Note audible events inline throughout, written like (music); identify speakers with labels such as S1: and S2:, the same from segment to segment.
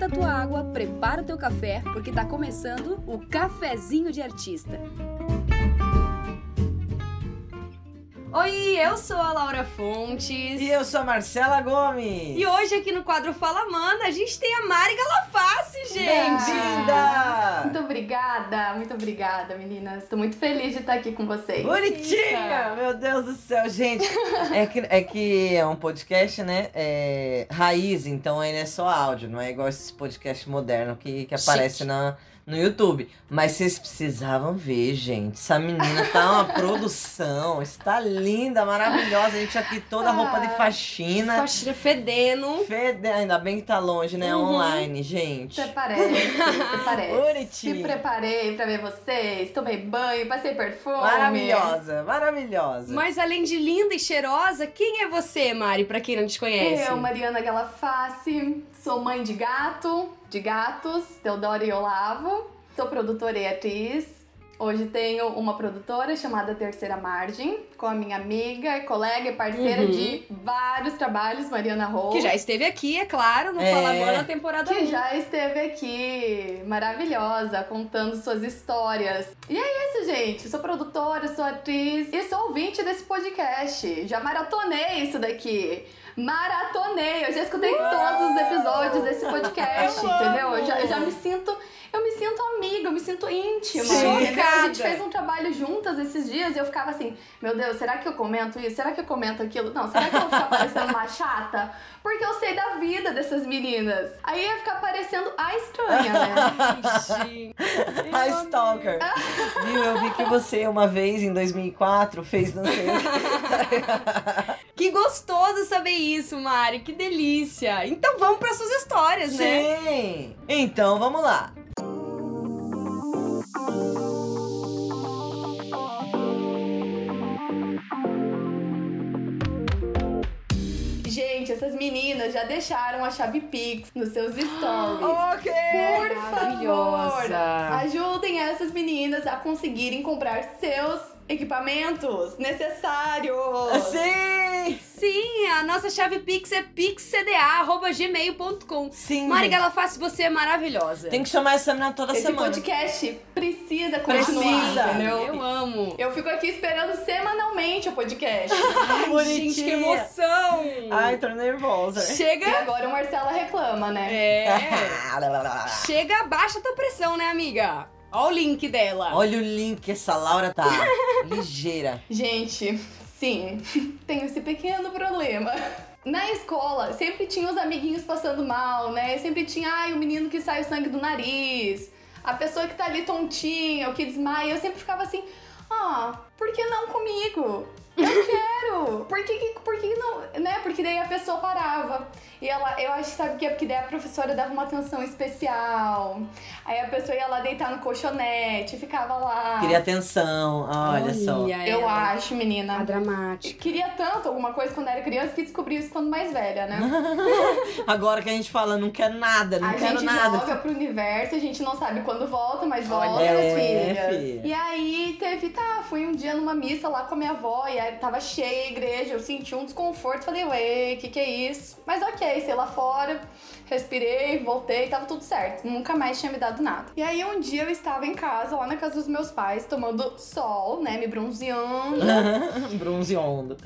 S1: esquenta a tua água, prepara o teu café, porque tá começando o Cafezinho de Artista. Oi, eu sou a Laura Fontes.
S2: E eu sou a Marcela Gomes.
S1: E hoje aqui no quadro Fala Mana, a gente tem a Mari Galaface, gente.
S2: Bem-vinda!
S3: Muito obrigada, muito obrigada, meninas. Estou muito feliz de estar aqui com vocês.
S2: Bonitinha! Meu Deus do céu, gente. (laughs) É que é, que é um podcast, né? É, raiz, então ainda é só áudio, não é igual esse podcast moderno que, que aparece na, no YouTube. Mas vocês precisavam ver, gente. Essa menina tá uma (laughs) produção. Está linda, maravilhosa. A gente aqui toda roupa de faxina.
S1: Faxina fedendo.
S2: Fede... Ainda bem que tá longe, né?
S1: Uhum.
S2: Online, gente.
S3: Até parece.
S2: Bonitinha.
S3: Me preparei pra ver vocês, tomei banho, passei perfume.
S2: Maravilhosa, maravilhosa.
S1: Mas além de linda e cheirosa, quem é você, Mari, pra quem não te conhece?
S3: Eu, Mariana Galaface, sou mãe de gato, de gatos, Teodoro e Olavo. Sou produtora e atriz. Hoje tenho uma produtora chamada Terceira Margem, com a minha amiga, e colega e parceira
S1: Uhum.
S3: de vários trabalhos, Mariana Rou.
S1: Que já esteve aqui, é claro, no
S2: É.
S1: Fala Mana temporada
S3: que
S1: 1.
S3: já esteve aqui, maravilhosa, contando suas histórias. E é isso, gente. Sou produtora, sou atriz e sou ouvinte desse podcast. Já maratonei isso daqui. Maratonei! Eu já escutei todos os episódios desse podcast,
S2: Eu
S3: entendeu? Eu já, eu já me sinto. Eu me sinto amiga, eu me sinto íntima. A gente fez um trabalho juntas esses dias e eu ficava assim, meu Deus, será que eu comento isso? Será que eu comento aquilo? Não, será que eu vou ficar parecendo uma chata? Porque eu sei da vida dessas meninas. Aí ia ficar parecendo a estranha, né? (laughs)
S2: A Stalker. Viu? Eu vi que você uma vez, em 2004, fez não sei. (laughs)
S1: Que gostoso saber isso, Mari. Que delícia. Então vamos para suas histórias, né?
S2: Sim! Então, vamos lá.
S3: Gente, essas meninas já deixaram a chave Pix nos seus stories.
S2: Ok!
S3: Por favor, ajudem essas meninas a conseguirem comprar seus equipamentos necessários.
S2: Sim!
S1: Sim, a nossa chave Pix é pixcda.gmail.com.
S2: Sim!
S1: Mari. Galaface, você é maravilhosa.
S2: Tem que chamar essa menina toda
S3: Esse
S2: semana.
S3: podcast precisa continuar,
S2: Precisa.
S3: entendeu?
S1: Eu amo.
S3: Eu fico aqui esperando semanalmente o podcast. (laughs)
S1: Ai,
S2: Bonitinha.
S1: gente, que emoção.
S2: Ai, tô nervosa.
S3: e
S1: Chega...
S3: agora o Marcela reclama, né?
S1: É... (laughs) Chega, abaixa a tua pressão, né, amiga? Ó o link dela.
S2: Olha o link, essa Laura tá (laughs) ligeira.
S3: Gente, sim, (laughs) tenho esse pequeno problema. Na escola, sempre tinha os amiguinhos passando mal, né? Sempre tinha, ai, o menino que sai o sangue do nariz, a pessoa que tá ali tontinha, o que desmaia. Eu sempre ficava assim, ah, por que não comigo? Eu quero! Por que, que- por que não, né? Porque daí a pessoa parava. E ela, eu acho que sabe o que é? Porque daí a professora dava uma atenção especial. Aí a pessoa ia lá deitar no colchonete, ficava lá.
S2: Queria atenção, olha, só.
S3: Eu
S1: ela.
S3: acho, menina.
S1: A dramática.
S3: Queria tanto alguma coisa quando era criança que descobri isso quando mais velha, né? (laughs)
S2: Agora que a gente fala, não quer nada, não
S3: a
S2: quero
S3: gente
S2: nada.
S3: joga pro universo, a gente não sabe quando volta, mas volta,
S1: Olha,
S2: é, filha.
S3: E aí teve, tá, fui um dia numa missa lá com a minha avó, e aí tava cheia a igreja, eu senti um desconforto, falei, ué, que que é isso? Mas ok, sei lá fora, respirei, voltei, tava tudo certo. Nunca mais tinha me dado nada. E aí um dia eu estava em casa, lá na casa dos meus pais, tomando sol, né, me bronzeando. (laughs)
S2: Bronzeando.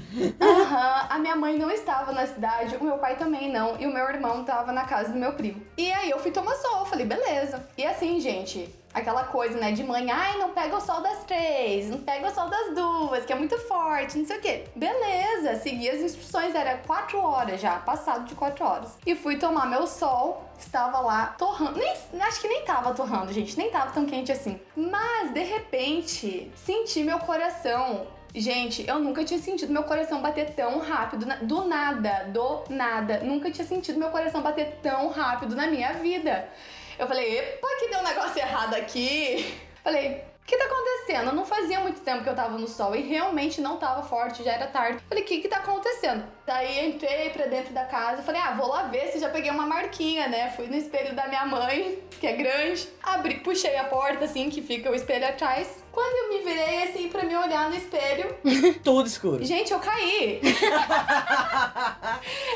S3: Aham, a minha mãe não estava na cidade, o meu pai também não, e o meu irmão estava na casa do meu primo. E aí eu fui tomar sol, falei, beleza. E assim, gente, aquela coisa, né, de mãe, ai, não pega o sol das três, não pega o sol das duas, que é muito forte, não sei o quê. Beleza, segui as instruções, era quatro horas já, passado de quatro horas. E fui tomar meu sol, estava lá torrando, nem, acho que nem tava torrando, gente, nem tava tão quente assim. Mas, de repente, senti meu coração Gente, eu nunca tinha sentido meu coração bater tão rápido. na- Do nada, do nada. Nunca tinha sentido meu coração bater tão rápido na minha vida. Eu falei, epa, que deu um negócio errado aqui. (laughs) Falei, o que tá acontecendo? Não fazia muito tempo que eu tava no sol e realmente não tava forte, já era tarde. Falei, o que que tá acontecendo? Daí entrei pra dentro da casa, falei, ah, vou lá ver se já peguei uma marquinha, né? Fui no espelho da minha mãe, (laughs) que é grande, abri, puxei a porta assim, que fica o espelho atrás. Quando eu me virei assim pra me olhar no espelho, (laughs)
S2: Tudo escuro.
S3: gente, eu caí. (laughs)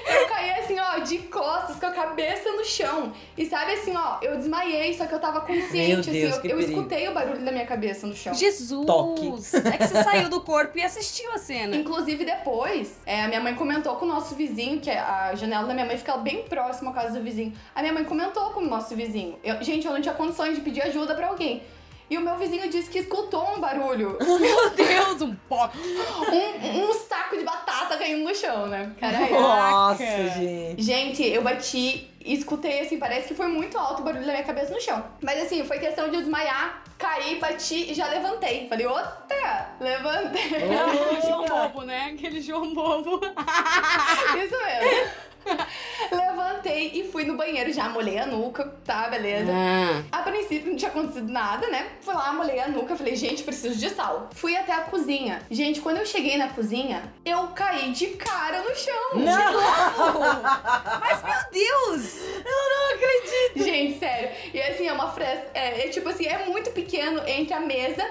S3: eu caí assim, ó, de costas, com a cabeça no chão. E sabe assim, ó, eu desmaiei, só que eu tava
S2: Meu
S3: consciente,
S2: Deus,
S3: assim,
S2: que
S3: eu, eu escutei o barulho da minha cabeça no chão.
S1: Jesus!
S2: Toque.
S1: É que você saiu do corpo e assistiu a cena.
S3: Inclusive, depois, é, a minha mãe comentou com o nosso vizinho, que é a janela da minha mãe fica bem próxima à casa do vizinho. A minha mãe comentou com o nosso vizinho. Eu- gente, eu não tinha condições de pedir ajuda pra alguém. E o meu vizinho disse que escutou um barulho. (laughs)
S1: Meu Deus, um pó.
S3: um, um saco de batata caindo no chão, né? Caralho.
S2: Nossa,
S1: Caraca.
S2: gente.
S3: Gente, eu bati e escutei assim, parece que foi muito alto o barulho da minha cabeça no chão. Mas assim, foi questão de eu desmaiar, cair, bati e já levantei. Falei, outra! Levantei.
S1: Aquele João Bobo, né? Aquele João Bobo. (laughs)
S3: Isso mesmo. (laughs) Levantei e fui no banheiro, já molhei a nuca, tá, beleza.
S1: Ah.
S3: A princípio não tinha acontecido nada, né? Fui lá, molhei a nuca, falei, gente, preciso de sal. Fui até a cozinha. Gente, quando eu cheguei na cozinha, eu caí de cara no chão.
S2: Não! (laughs)
S1: Mas, meu Deus!
S3: Gente, sério. E assim, é uma fresta. É, é tipo assim, é muito pequeno entre a mesa.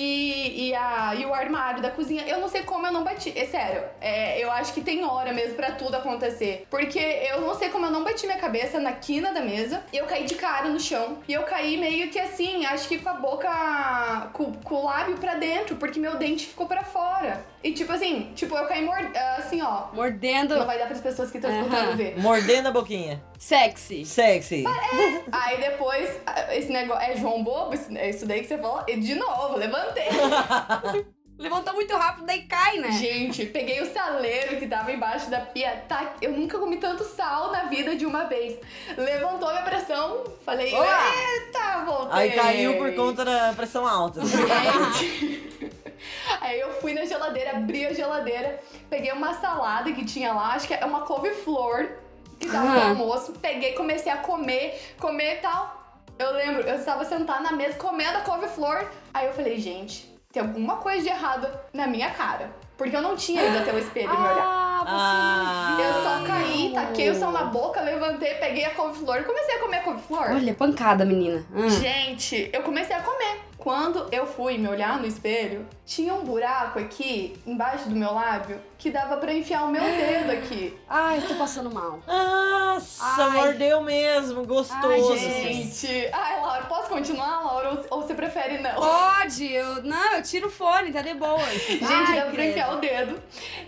S3: E, e, a, e o armário da cozinha, eu não sei como eu não bati. É sério, é, eu acho que tem hora mesmo pra tudo acontecer. Porque eu não sei como eu não bati minha cabeça na quina da mesa. Eu caí de cara no chão. E eu caí meio que assim, acho que com a boca. com, com o lábio pra dentro, porque meu dente ficou pra fora. E tipo assim, tipo, eu caí mord... assim, ó.
S1: Mordendo.
S3: Não vai dar pras pessoas que estão
S1: Aham.
S3: escutando ver.
S2: Mordendo a boquinha.
S1: Sexy.
S2: Sexy.
S3: Aí depois, ah, esse negócio. É João Bobo? Isso, é isso daí que você falou? E de novo, levantei. (laughs)
S1: Levantou muito rápido, daí cai, né?
S3: Gente, peguei o saleiro que tava embaixo da pia. Tá, eu nunca comi tanto sal na vida de uma vez. Levantou minha pressão. Falei,
S1: Olá.
S3: eita, voltei.
S2: Aí caiu por conta da pressão alta.
S3: Gente. (laughs) Aí eu fui na geladeira, abri a geladeira, peguei uma salada que tinha lá, acho que é uma couve-flor, que tava no
S1: Ah.
S3: almoço. Peguei, comecei a comer, comer e tal. Eu lembro, eu estava sentada na mesa comendo a couve-flor. Aí eu falei, gente, tem alguma coisa de errado na minha cara. Porque eu não tinha ido até o espelho me olhar.
S1: Ah, você
S2: Ah.
S1: viu.
S3: Eu só caí, taquei o sal na boca, levantei, peguei a couve-flor e comecei a comer a couve-flor.
S1: Olha, pancada, menina. Ah.
S3: Gente, eu comecei a comer. Quando eu fui me olhar no espelho, tinha um buraco aqui, embaixo do meu lábio, que dava pra enfiar o meu dedo aqui. (gasps)
S1: Ai, tô passando mal.
S2: Nossa,
S1: Ai.
S2: mordeu mesmo. Gostoso.
S1: Ai,
S3: Gente, ai, Laura, posso continuar, Laura? Ou, ou você prefere não?
S1: Pode, eu. Não, eu tiro o fone, tá de boa. (laughs)
S3: Gente,
S1: Ai,
S3: dava pra enfiar o dedo.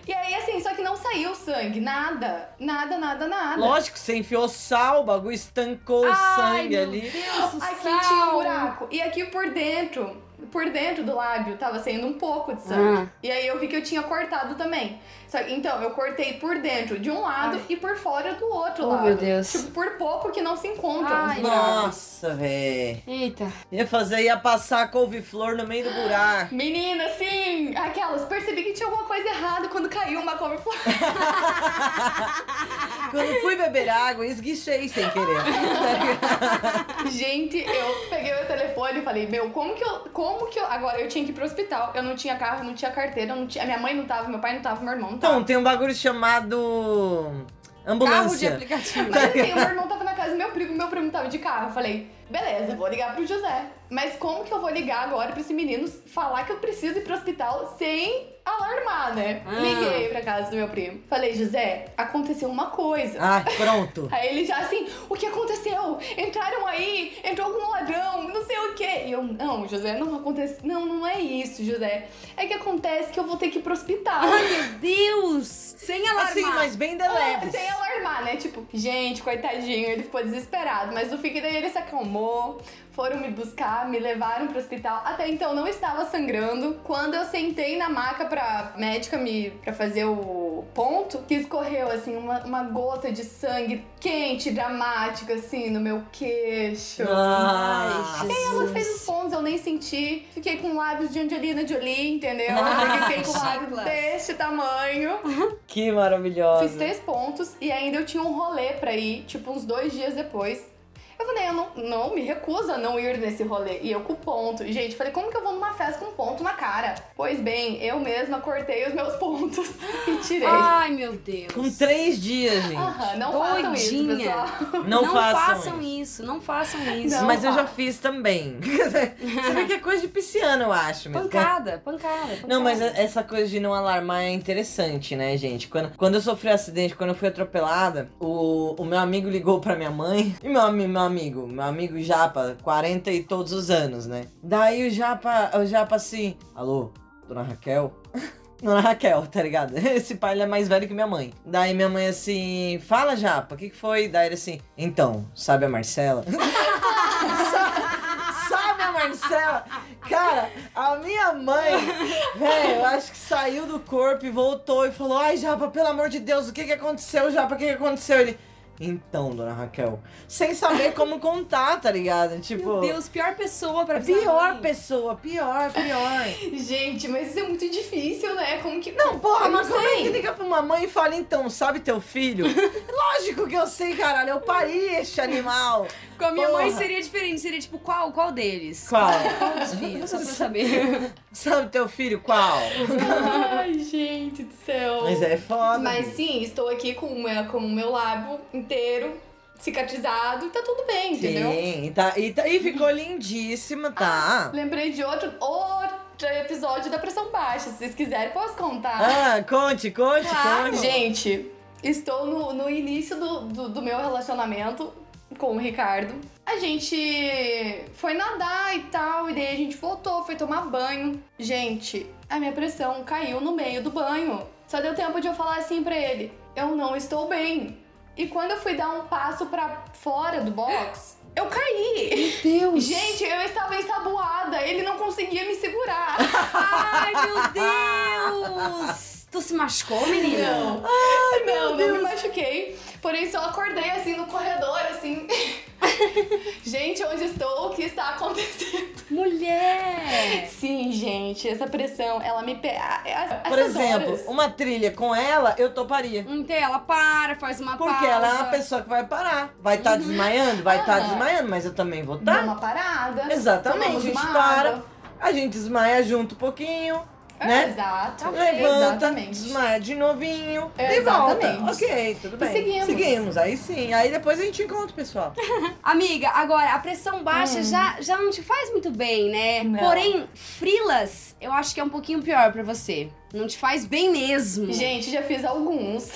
S3: E aí, assim, só que não saiu sangue, nada. Nada, nada, nada.
S2: Lógico, você enfiou sal, o bagulho estancou o
S1: Ai,
S2: sangue
S1: meu
S2: ali.
S1: Deus do
S3: Aqui
S1: céu.
S3: tinha um buraco. E aqui por dentro, por dentro do lábio, tava saindo um pouco de sangue.
S1: Ah.
S3: E aí eu vi que eu tinha cortado também. Então, eu cortei por dentro de um lado
S1: Ai.
S3: e por fora do outro
S1: Oh,
S3: lado.
S1: meu Deus.
S3: Tipo, por pouco que não se encontram
S1: Ai,
S3: os buracos.
S2: Nossa, véi.
S1: Eita.
S2: Ia fazer, ia passar a couve-flor no meio do buraco.
S3: Menina, sim! Aquelas, percebi que tinha alguma coisa errada quando caiu uma couve-flor. (laughs)
S2: Quando fui beber água, esguichei sem querer. (laughs)
S3: Gente, eu peguei meu telefone e falei, meu, como que eu. Como que eu. Agora eu tinha que ir pro hospital. Eu não tinha carro, eu não tinha carteira, não tinha. A minha mãe não tava, meu pai não tava, meu irmão não.
S2: Então, tem um bagulho chamado.
S1: Carro de
S2: Ambulância.
S1: aplicativo.
S3: Mas assim, o meu irmão tava na casa do meu primo, meu primo tava de carro. Eu falei, beleza, vou ligar pro José. Mas como que eu vou ligar agora pra esse menino falar que eu preciso ir pro hospital sem alarmar, né?
S1: Ah.
S3: Liguei pra casa do meu primo. Falei, José, aconteceu uma coisa.
S2: Ah, pronto.
S3: Aí ele já assim, o que aconteceu? Entraram aí, entrou algum ladrão, não sei o quê. E eu, não, José, não acontece. Não, não é isso, José. É que acontece que eu vou ter que ir pro hospital.
S1: Ai, meu Deus! Sem alarmar.
S2: Assim, mas bem de
S3: Ah,
S2: leves.
S3: Sem alarmar, né? Tipo, gente, coitadinho, ele ficou desesperado. Mas no fim daí ele se acalmou, foram me buscar, me levaram pro hospital. Até então não estava sangrando. Quando eu sentei na maca pra médica me pra fazer o ponto, que escorreu assim uma, uma gota de sangue quente, dramática, assim, no meu queixo.
S1: Ai,
S3: Ela
S1: Jesus.
S3: fez os pontos, eu nem senti. Fiquei com lábios de Angelina Jolie, entendeu?
S2: Ah,
S3: Fiquei com lábios desse tamanho.
S2: Que
S3: Fiz
S2: maravilhosa.
S3: três pontos e ainda eu tinha um rolê pra ir, tipo, uns dois dias depois. Eu falei, eu não, não me recuso a não ir nesse rolê. E eu com ponto. Gente, falei, como que eu vou numa festa com ponto na cara? Pois bem, eu mesma cortei os meus pontos (laughs) e tirei.
S1: Ai, meu Deus.
S2: Com três dias, gente.
S3: Aham, não façam isso,
S1: Doidinha.
S3: pessoal.
S2: Não,
S1: não
S2: façam,
S1: façam
S2: isso.
S1: isso, não façam isso.
S3: Não.
S2: Mas eu já fiz também. (laughs) Você vê que é coisa de pisciano, eu acho. mesmo.
S1: Pancada, pancada, pancada.
S2: Não, mas é- essa coisa de não alarmar é interessante, né, gente? Quando, quando eu sofri um acidente, quando eu fui atropelada, o, o meu amigo ligou pra minha mãe. E meu, meu amigo, meu amigo Japa, 40 e todos os anos, né? Daí o Japa, o Japa assim, alô, dona Raquel? (laughs) Dona Raquel, tá ligado? (laughs) Esse pai ele é mais velho que minha mãe. Daí minha mãe assim, fala Japa, o que, que foi? Daí ele assim, então, sabe a Marcela? (laughs) Sa- sabe a Marcela? Cara, a minha mãe, velho, acho que saiu do corpo e voltou e falou: Ai, Japa, pelo amor de Deus, o que que aconteceu, Japa? O que que aconteceu? Ele. Então, dona Raquel, sem saber como contar, tá ligado? Tipo,
S1: Meu Deus, pior pessoa pra avisar
S2: pior pessoa, pior, pior.
S3: Gente, mas isso é muito difícil, né? Como que.
S2: Não, porra,
S3: Eu não
S2: mas como é que liga pra uma mãe e fala, então, sabe teu filho? (laughs) Lógico que eu sei, caralho, eu pari este animal.
S1: Com a minha mãe
S2: Porra.
S1: seria diferente. Seria tipo, qual, qual deles?
S2: Qual?
S1: Qual dos filhos? Só pra saber. (laughs)
S2: Sabe teu filho, qual?
S3: Ai, gente do céu.
S2: Mas é foda.
S3: Mas sim, estou aqui com o meu, com o meu lábio inteiro cicatrizado e tá tudo bem, entendeu?
S2: Sim, e, tá, e, tá- e ficou lindíssima, tá?
S3: Lembrei de outro, outro episódio da pressão baixa. Se vocês quiserem, posso contar.
S2: Ah, conte, conte,
S1: Claro.
S2: conte.
S3: Gente, estou no, no início do, do, do meu relacionamento com o Ricardo. A gente foi nadar e tal, e daí a gente voltou, foi tomar banho. Gente, a minha pressão caiu no meio do banho. Só deu tempo de eu falar assim pra ele: eu não estou bem. E quando eu fui dar um passo pra fora do box, eu caí.
S1: Deus.
S3: Gente, eu estava ensaboada, ele não conseguia me segurar. (laughs)
S1: Ai, meu Deus. Tu se machucou, menina?
S3: Não. não, não me machuquei. Porém, só acordei assim no corredor, assim. (laughs) gente, onde estou? O que está acontecendo?
S1: Mulher.
S3: Sim, gente, essa pressão, ela me pega.
S2: Por exemplo, uma trilha com ela, eu toparia.
S1: Então ela para, faz uma
S2: Porque
S1: pausa.
S2: ela é uma pessoa que vai parar. Vai estar desmaiando? Vai estar
S3: Aham.
S2: desmaiando, mas eu também vou
S3: Dá
S2: estar.
S3: uma parada.
S2: Exatamente, a gente para.
S3: água.
S2: A gente desmaia junto um pouquinho,
S3: É,
S2: né?
S3: Exato.
S2: Levanta,
S3: Exatamente.
S2: desmaia de novinho
S3: É,
S2: e volta.
S3: exatamente.
S2: Ok, tudo
S3: E
S2: bem.
S3: seguimos.
S2: Seguimos, aí sim. Aí depois a gente encontra o pessoal. (laughs)
S1: Amiga, agora, a pressão baixa
S3: Hum.
S1: já, já não te faz muito bem, né?
S3: Não.
S1: Porém, frilas, eu acho que é um pouquinho pior pra você. Não te faz bem mesmo.
S3: Gente, já fiz alguns.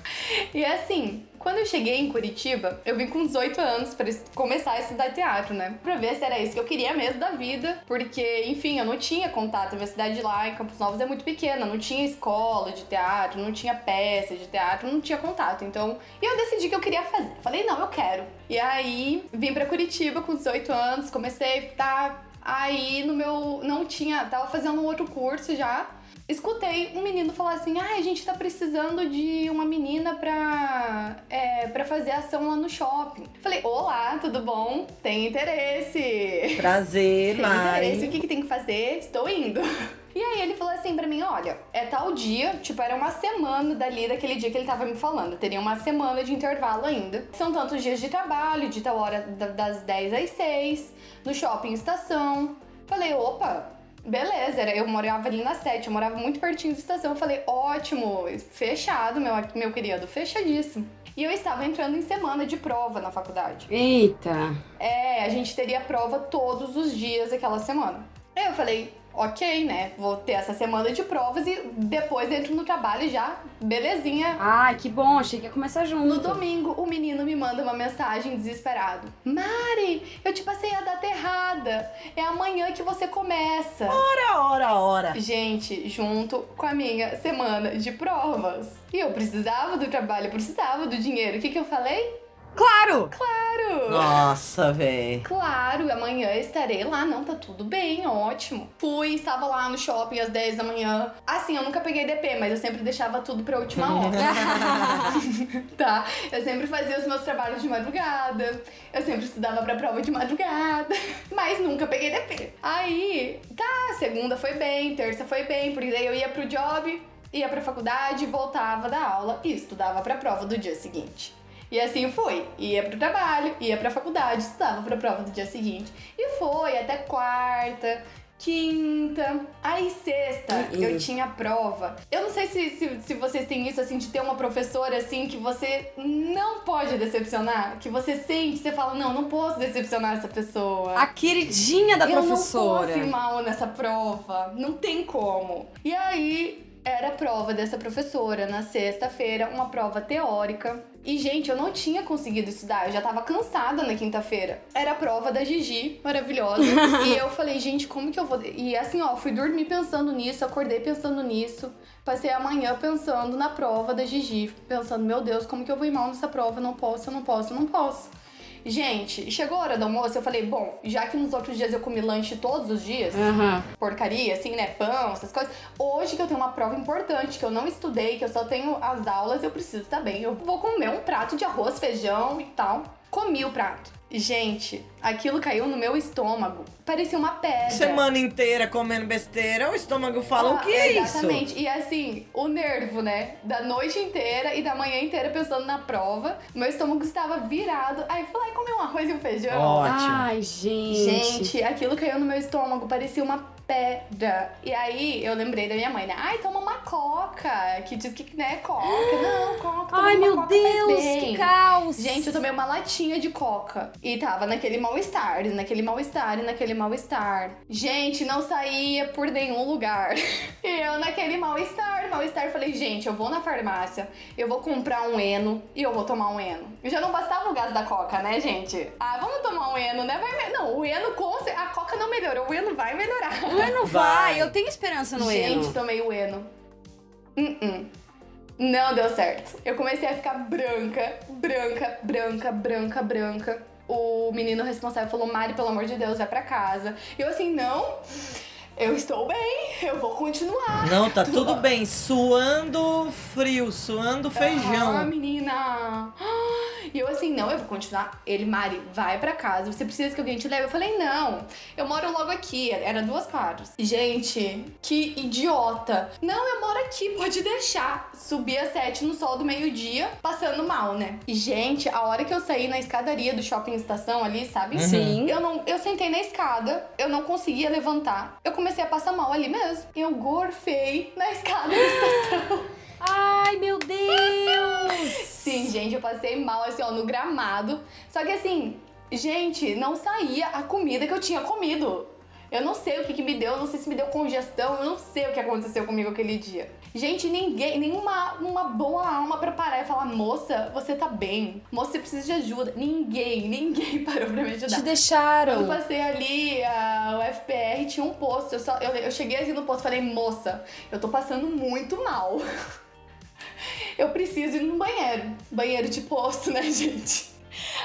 S3: (laughs) e assim, quando eu cheguei em Curitiba, eu vim com 18 anos es- começar a estudar teatro, né? Pra ver se era isso que eu queria mesmo da vida. Porque, enfim, eu não tinha contato. A minha cidade lá em Campos Novos é muito pequena. Não tinha escola de teatro, não tinha peça de teatro, não tinha contato. Então, eu decidi que eu queria fazer. Falei, não, eu quero. E aí, vim pra Curitiba com 18 anos, comecei, tá. Aí no meu. Não tinha. Tava fazendo um outro curso já escutei um menino falar assim: ah, a gente tá precisando de uma menina pra, é, pra fazer ação lá no shopping. Falei: olá, tudo bom? Tem interesse.
S2: Prazer,
S3: Tem interesse, o
S2: Mari.
S3: que, que tem que fazer? Estou indo. (laughs) E aí ele falou assim pra mim, olha, é tal dia, tipo, era uma semana dali, daquele dia que ele tava me falando. Teria uma semana de intervalo ainda. São tantos dias de trabalho, de tal hora da- das 10 às 6, no shopping estação. Falei, opa, beleza, era- eu morava ali na 7, eu morava muito pertinho da estação. Falei, ótimo, fechado, meu, meu querido, fechadíssimo. E eu estava entrando em semana de prova na faculdade.
S1: Eita.
S3: É, a gente teria prova todos os dias aquela semana. Aí eu falei, ok, né? Vou ter essa semana de provas e depois entro no trabalho já, belezinha.
S1: Ai, que bom, achei que ia começar junto.
S3: No domingo, o menino me manda uma mensagem desesperado. Mari, eu te passei a data errada. É amanhã que você começa.
S2: Ora, ora, ora.
S3: Gente, junto com a minha semana de provas. E eu precisava do trabalho, eu precisava do dinheiro. O que, que eu falei?
S1: Claro!
S3: Claro!
S2: Nossa, véi.
S3: Claro, amanhã estarei lá. Não, tá tudo bem, ótimo. Fui, estava lá no shopping às 10 da manhã. Assim, eu nunca peguei DP, mas eu sempre deixava tudo pra última (laughs) hora. (laughs) tá? Eu sempre fazia os meus trabalhos de madrugada. Eu sempre estudava pra prova de madrugada. (laughs) Mas nunca peguei DP. Aí, tá, segunda foi bem, terça foi bem, porque daí eu ia pro job, ia pra faculdade, voltava da aula e estudava pra prova do dia seguinte. E assim foi. Ia pro trabalho, ia pra faculdade, estudava pra prova do dia seguinte. E foi até quarta, quinta, aí sexta
S1: Uhum.
S3: eu tinha prova. Eu não sei se, se, se vocês têm isso, assim, de ter uma professora, assim, que você não pode decepcionar. Que você sente, você fala, não, não posso decepcionar essa pessoa.
S1: A queridinha da
S3: eu
S1: professora.
S3: não posso mal nessa prova. Não tem como. E aí, era a prova dessa professora na sexta-feira, uma prova teórica. E, gente, eu não tinha conseguido estudar, eu já tava cansada na quinta-feira. Era a prova da Gigi, maravilhosa. (laughs) e eu falei, gente, como que eu vou. E assim, ó, fui dormir pensando nisso, acordei pensando nisso. Passei a manhã pensando na prova da Gigi, pensando, meu Deus, como que eu vou ir mal nessa prova? Eu não posso, eu não posso, eu não posso. Gente, chegou a hora do almoço, eu falei, bom, já que nos outros dias eu comi lanche todos os dias,
S1: Aham.
S3: porcaria, assim, né? Pão, essas coisas. Hoje que eu tenho uma prova importante, que eu não estudei, que eu só tenho as aulas, eu preciso estar bem. Eu vou comer um prato de arroz, feijão e tal. Comi o prato. Gente, aquilo caiu no meu estômago. Parecia uma pedra.
S2: Semana inteira comendo besteira, o estômago fala
S3: Ah,
S2: o que é isso?
S3: Exatamente. E assim, o nervo, né? Da noite inteira e da manhã inteira pensando na prova. Meu estômago estava virado. Aí eu fui lá e comi um arroz e um feijão.
S2: Ótimo.
S1: Ai, gente.
S3: Gente, aquilo caiu no meu estômago, parecia uma pedra. E aí eu lembrei da minha mãe, né? Ai, toma uma coca, que diz que né, coca. Não, coca. toma
S1: Ai,
S3: uma
S1: meu
S3: coca,
S1: Deus, que caos.
S3: Gente, eu tomei uma latinha de coca e tava naquele mal-estar, naquele mal-estar e naquele mal-estar. Gente, não saía por nenhum lugar. E (laughs) eu naquele mal-estar, mal-estar, falei, gente, eu vou na farmácia, eu vou comprar um Eno e eu vou tomar um Eno. Já não bastava o gás da coca, né, gente? Ah, vamos tomar um Eno, né? Vai me- Não, o Eno com a coca não melhorou, o Eno vai melhorar.
S1: O Eno
S2: Vai.
S1: vai. Eu tenho esperança no
S3: Gente,
S1: Eno.
S3: tomei o Eno. Uh-uh. Não deu certo. Eu comecei a ficar branca, branca, branca, branca, branca. O menino responsável falou: Mari, pelo amor de Deus, vai pra casa. E eu assim, não, eu estou bem, eu vou continuar.
S2: Não, tá tudo bem. Suando frio, suando
S3: Ah,
S2: feijão.
S3: menina. E eu assim, não, eu vou continuar. Ele, Mari, vai pra casa. Você precisa que alguém te leve? Eu falei, não, eu moro logo aqui. Era duas quadras. Gente, que idiota. Não, eu moro aqui, pode deixar. Subi às sete no sol do meio-dia, passando mal, né? E, gente, a hora que eu saí na escadaria do shopping estação ali, sabe?
S2: Uhum.
S1: Sim.
S3: Eu, não, eu sentei na escada, eu não conseguia levantar. Eu comecei a passar mal ali mesmo. Eu gorfei na escada da estação. (laughs)
S1: Ai, meu Deus.
S3: Sim, gente, eu passei mal assim, ó, no gramado. Só que assim, gente, não saía a comida que eu tinha comido. Eu não sei o que, que me deu, eu não sei se me deu congestão, eu não sei o que aconteceu comigo aquele dia. Gente, ninguém, nenhuma uma boa alma pra parar e falar, moça, você tá bem. Moça, você precisa de ajuda. Ninguém, ninguém (laughs) parou pra me ajudar.
S1: Te deixaram.
S3: eu passei ali, a, o FPR tinha um posto. Eu, só, eu, eu cheguei assim no posto e falei, moça, eu tô passando muito mal. (laughs) Eu preciso ir no banheiro. Banheiro de posto, né, (laughs) gente?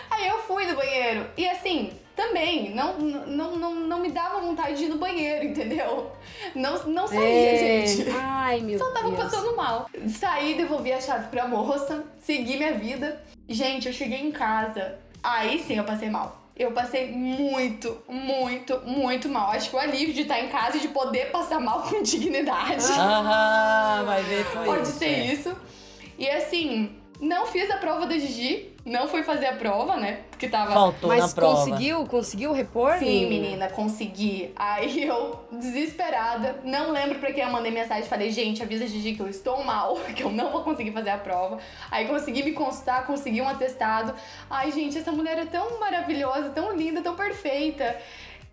S3: Aí eu fui no banheiro. E assim, também, não, não, não, não me dava vontade de ir no banheiro, entendeu? Não, não saía,
S1: É.
S3: gente.
S1: Ai, meu
S3: Só tava
S1: Deus.
S3: passando mal. Saí, devolvi a chave pra moça, segui minha vida. Gente, eu cheguei em casa. Aí sim eu passei mal. Eu passei muito, muito, muito mal. Acho que o alívio de estar em casa e de poder passar mal (laughs) com dignidade.
S2: Ah, vai ver, foi
S3: Pode
S2: isso.
S3: ser
S2: é.
S3: isso. E assim, não fiz a prova da Gigi. Não fui fazer a prova, né? Porque tava.
S2: Faltou
S1: Mas
S2: na prova.
S1: conseguiu? Conseguiu repor?
S3: Sim, menina, consegui. Aí eu, desesperada, não lembro pra quem eu mandei mensagem. Falei, gente, avisa a Gigi que eu estou mal, (laughs) que eu não vou conseguir fazer a prova. Aí consegui me consultar, consegui um atestado. Ai, gente, essa mulher é tão maravilhosa, tão linda, tão perfeita.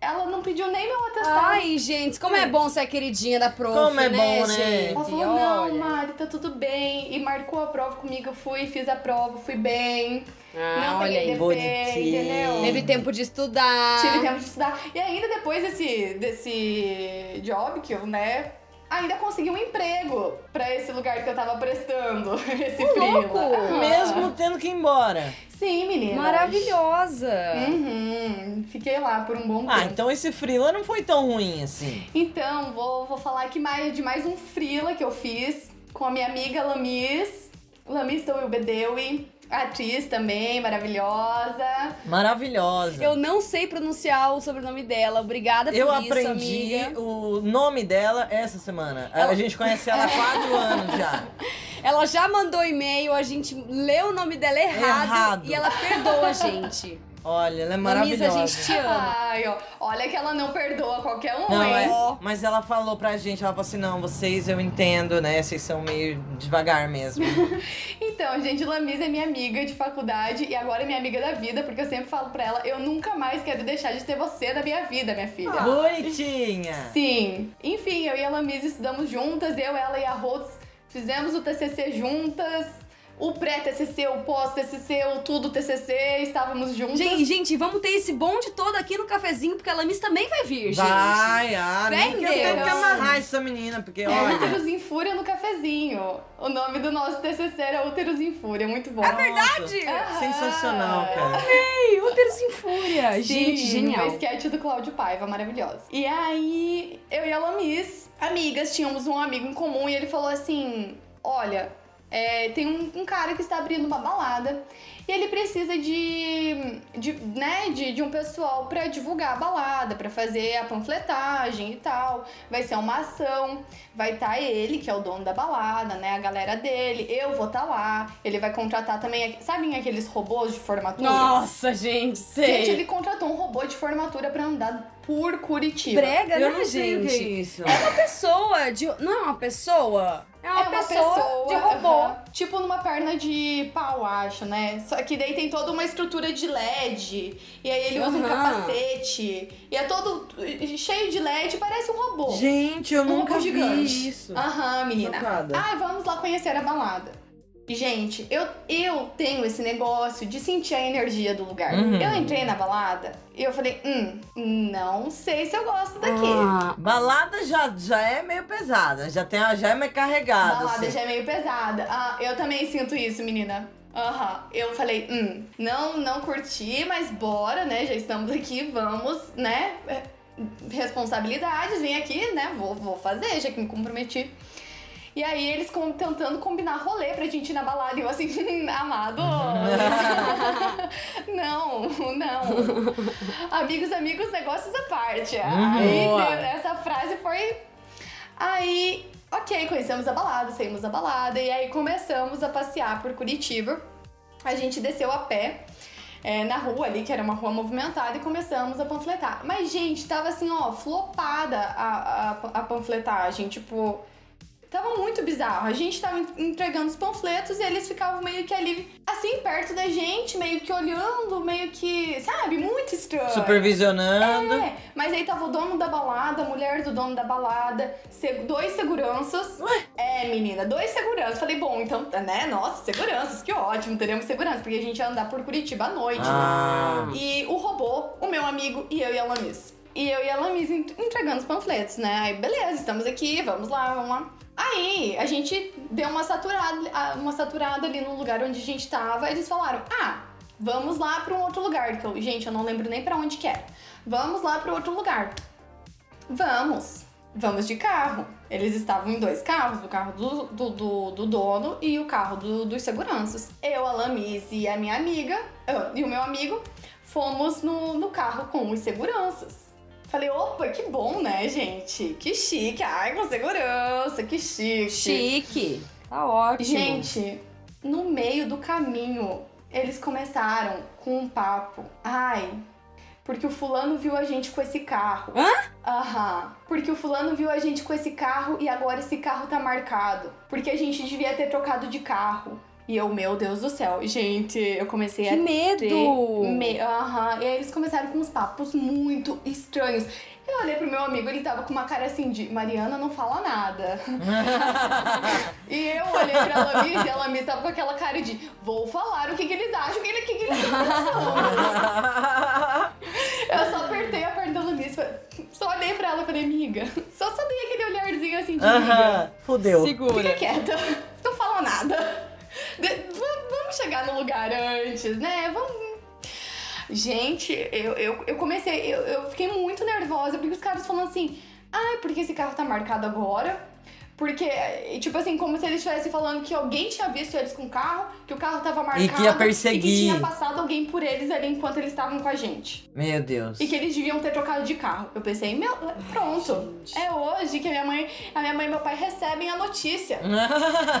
S3: Ela não pediu nem meu atestado.
S1: Ai, gente, como é bom ser a queridinha da prof,
S2: Como é
S1: né,
S2: bom, né?
S1: gente?
S3: Ela falou, não,
S1: Olha.
S3: Mari, tá tudo bem. E marcou a prova comigo, eu fui, fiz a prova, fui bem.
S1: Ah,
S3: não
S1: olha
S3: peguei
S1: aí.
S3: DP,
S2: bonitinho.
S3: entendeu?
S1: Teve tempo de estudar.
S3: Tive tempo de estudar. E ainda depois desse, desse job que eu, né, ainda consegui um emprego pra esse lugar que eu tava prestando. (laughs) Esse
S1: Ô, louco!
S3: Aham.
S2: Mesmo tendo que ir embora.
S3: Sim, menina.
S1: Maravilhosa.
S3: Uhum. Fiquei lá por um bom
S2: Ah,
S3: tempo.
S2: então esse freela não foi tão ruim assim.
S3: Então, vou, vou falar aqui mais, de mais um freela que eu fiz com a minha amiga Lamis. Lamis Bedewi, atriz também, maravilhosa.
S2: Maravilhosa.
S1: Eu não sei pronunciar o sobrenome dela. Obrigada por
S2: Eu
S1: isso,
S2: aprendi
S1: amiga.
S2: o nome dela essa semana. A-
S1: Ela-
S2: A gente conhece ela há quatro (laughs) anos já.
S1: Ela já mandou e-mail, a gente leu o nome dela errado,
S2: Errado.
S1: e ela perdoa a gente.
S2: Olha, ela é
S1: Lamisa,
S2: maravilhosa.
S1: a gente te ama.
S3: Ai, ó. Olha que ela não perdoa qualquer um,
S2: Não,
S3: hein?
S2: é, mas ela falou pra gente, ela falou assim, não, vocês eu entendo, né? Vocês são meio devagar mesmo. (laughs)
S3: Então, gente, Lamisa é minha amiga de faculdade e agora é minha amiga da vida, porque eu sempre falo pra ela, eu nunca mais quero deixar de ter você na minha vida, minha filha.
S2: Bonitinha!
S3: Sim. Enfim, eu e a Lamisa estudamos juntas, eu, ela e a Rose fizemos o TCC juntas. O pré-TCC, o pós-TCC, o tudo TCC, estávamos juntas.
S1: Gente, gente, vamos ter esse bonde todo aqui no cafezinho, porque a Lamis também vai vir, gente.
S2: Vai, ah,
S1: Fé
S2: nem
S1: em
S2: que eu tenho que amarrar essa menina, porque olha.
S3: Úteros em Fúria no cafezinho. O nome do nosso TCC era Úteros em Fúria, muito bom.
S2: É
S1: verdade?
S3: Aham.
S2: Sensacional, cara.
S1: Ei, úteros em fúria.
S3: Sim,
S1: gente, genial.
S3: Uma sketch do Cláudio Paiva, maravilhosa. E aí, eu e a Lamis, amigas, tínhamos um amigo em comum e ele falou assim: Olha, é, tem um, um cara que está abrindo uma balada e ele precisa de, de, né, de, de um pessoal pra divulgar a balada, pra fazer a panfletagem e tal. Vai ser uma ação, vai estar ele, que é o dono da balada, né, a galera dele, eu vou estar lá. Ele vai contratar também, sabem aqueles robôs de formatura?
S1: Nossa, gente, sei.
S3: Gente, ele contratou um robô de formatura pra andar por Curitiba.
S1: Brega,
S2: Eu
S1: né,
S2: não sei o que é
S1: gente?
S2: isso.
S1: É uma pessoa de. Não é uma pessoa? É uma,
S3: é uma
S1: pessoa,
S3: pessoa,
S1: de robô.
S3: aham. Tipo numa perna de pau, acho, né? Só que daí tem toda uma estrutura de LED. E aí ele usa um
S1: Aham.
S3: capacete. E é todo cheio de LED, parece um robô.
S2: Gente, eu
S3: Um
S2: nunca
S3: robô
S2: vi
S3: gigante.
S2: isso.
S3: Aham, menina.
S2: Chocada.
S3: Ai, vamos lá conhecer a balada. Gente, eu, eu tenho esse negócio de sentir a energia do lugar.
S2: Uhum.
S3: Eu entrei na balada e eu falei, hum, não sei se eu gosto daqui.
S1: Ah,
S2: Balada já, já é meio pesada, já, tem, já é meio carregada.
S3: balada
S2: assim.
S3: já é meio pesada. Ah, eu também sinto isso, menina. Aham. Eu falei, hum, não, não curti, mas bora, né? Já estamos aqui, vamos, né? É, Responsabilidades, vim aqui, né? Vou, vou fazer, já que me comprometi. E aí eles com- tentando combinar rolê pra gente ir na balada. E eu assim, amado. (laughs) não, não. Amigos, amigos, negócios à parte. Aí
S2: Boa.
S3: deu- essa frase foi. Aí, ok, conhecemos a balada, saímos da balada. E aí começamos a passear por Curitiba. A gente desceu a pé. é, na rua ali, que era uma rua movimentada, e começamos a panfletar. Mas, gente, tava assim, ó, flopada a, a, a panfletagem. Tipo, Tava muito bizarro. A gente tava en- entregando os panfletos e eles ficavam meio que ali, assim, perto da gente, meio que olhando, meio que, sabe, muito estranho.
S2: Supervisionando.
S3: É, mas aí tava o dono da balada, a mulher do dono da balada, dois seguranças. É, menina, dois seguranças. Falei, bom, então, né, nossa, seguranças, que ótimo, teremos segurança, porque a gente ia andar por Curitiba à noite.
S2: Ah.
S3: E o robô, o meu amigo e eu e a Lamis. E eu e a Lamis ent- entregando os panfletos, né? Aí, beleza, estamos aqui, vamos lá, vamos lá. Aí, a gente deu uma saturada, ah, uma saturada ali no lugar onde a gente tava. Eles falaram, ah, vamos lá pra um outro lugar. Que eu, gente, eu não lembro nem pra onde que era. Vamos lá pra outro lugar. Vamos. Vamos de carro. Eles estavam em dois carros, o carro do, do, do, do dono e o carro do- dos seguranças. Eu, a Lamis e a minha amiga, eu- e o meu amigo, fomos no, no carro com os seguranças. Falei, opa, que bom, né, gente? Que chique. Ai, com segurança, que chique.
S1: Chique. Tá ótimo.
S3: Gente, no meio do caminho, eles começaram com um papo. Ai, porque o fulano viu a gente com esse carro.
S1: Hã?
S3: Aham. Porque o fulano viu a gente com esse carro e agora esse carro tá marcado. Porque a gente devia ter trocado de carro. E eu, meu Deus do céu. Gente, eu comecei
S1: Que
S3: a
S1: medo.
S3: ter me- Aham. E aí eles começaram com uns papos muito estranhos. Eu olhei pro meu amigo, ele tava com uma cara assim de Mariana não fala nada. (laughs) E eu olhei pra Lamis e a Lamis tava com aquela cara de vou falar o que, que eles acham, o que, que, que eles estão pensando. Eu só apertei a perna da Lamis, e falei- só olhei pra ela e falei, amiga, só só dei aquele olharzinho assim de amiga.
S2: Aham, fudeu.
S1: Segura.
S3: Fica quieta, não fala nada. De- vamos chegar no lugar antes, né? Vamos. Gente, eu, eu, eu comecei, eu, eu fiquei muito nervosa porque os caras falam assim: ai, porque esse carro tá marcado agora, Porque, tipo assim, como se eles estivessem falando que alguém tinha visto eles com o carro, que o carro tava marcado.
S2: E que ia perseguir.
S3: E que tinha passado alguém por eles ali enquanto eles estavam com a gente.
S2: Meu Deus.
S3: E que eles deviam ter trocado de carro. Eu pensei, meu, pronto.
S1: Gente.
S3: É hoje que a minha mãe, a minha mãe e meu pai recebem a notícia.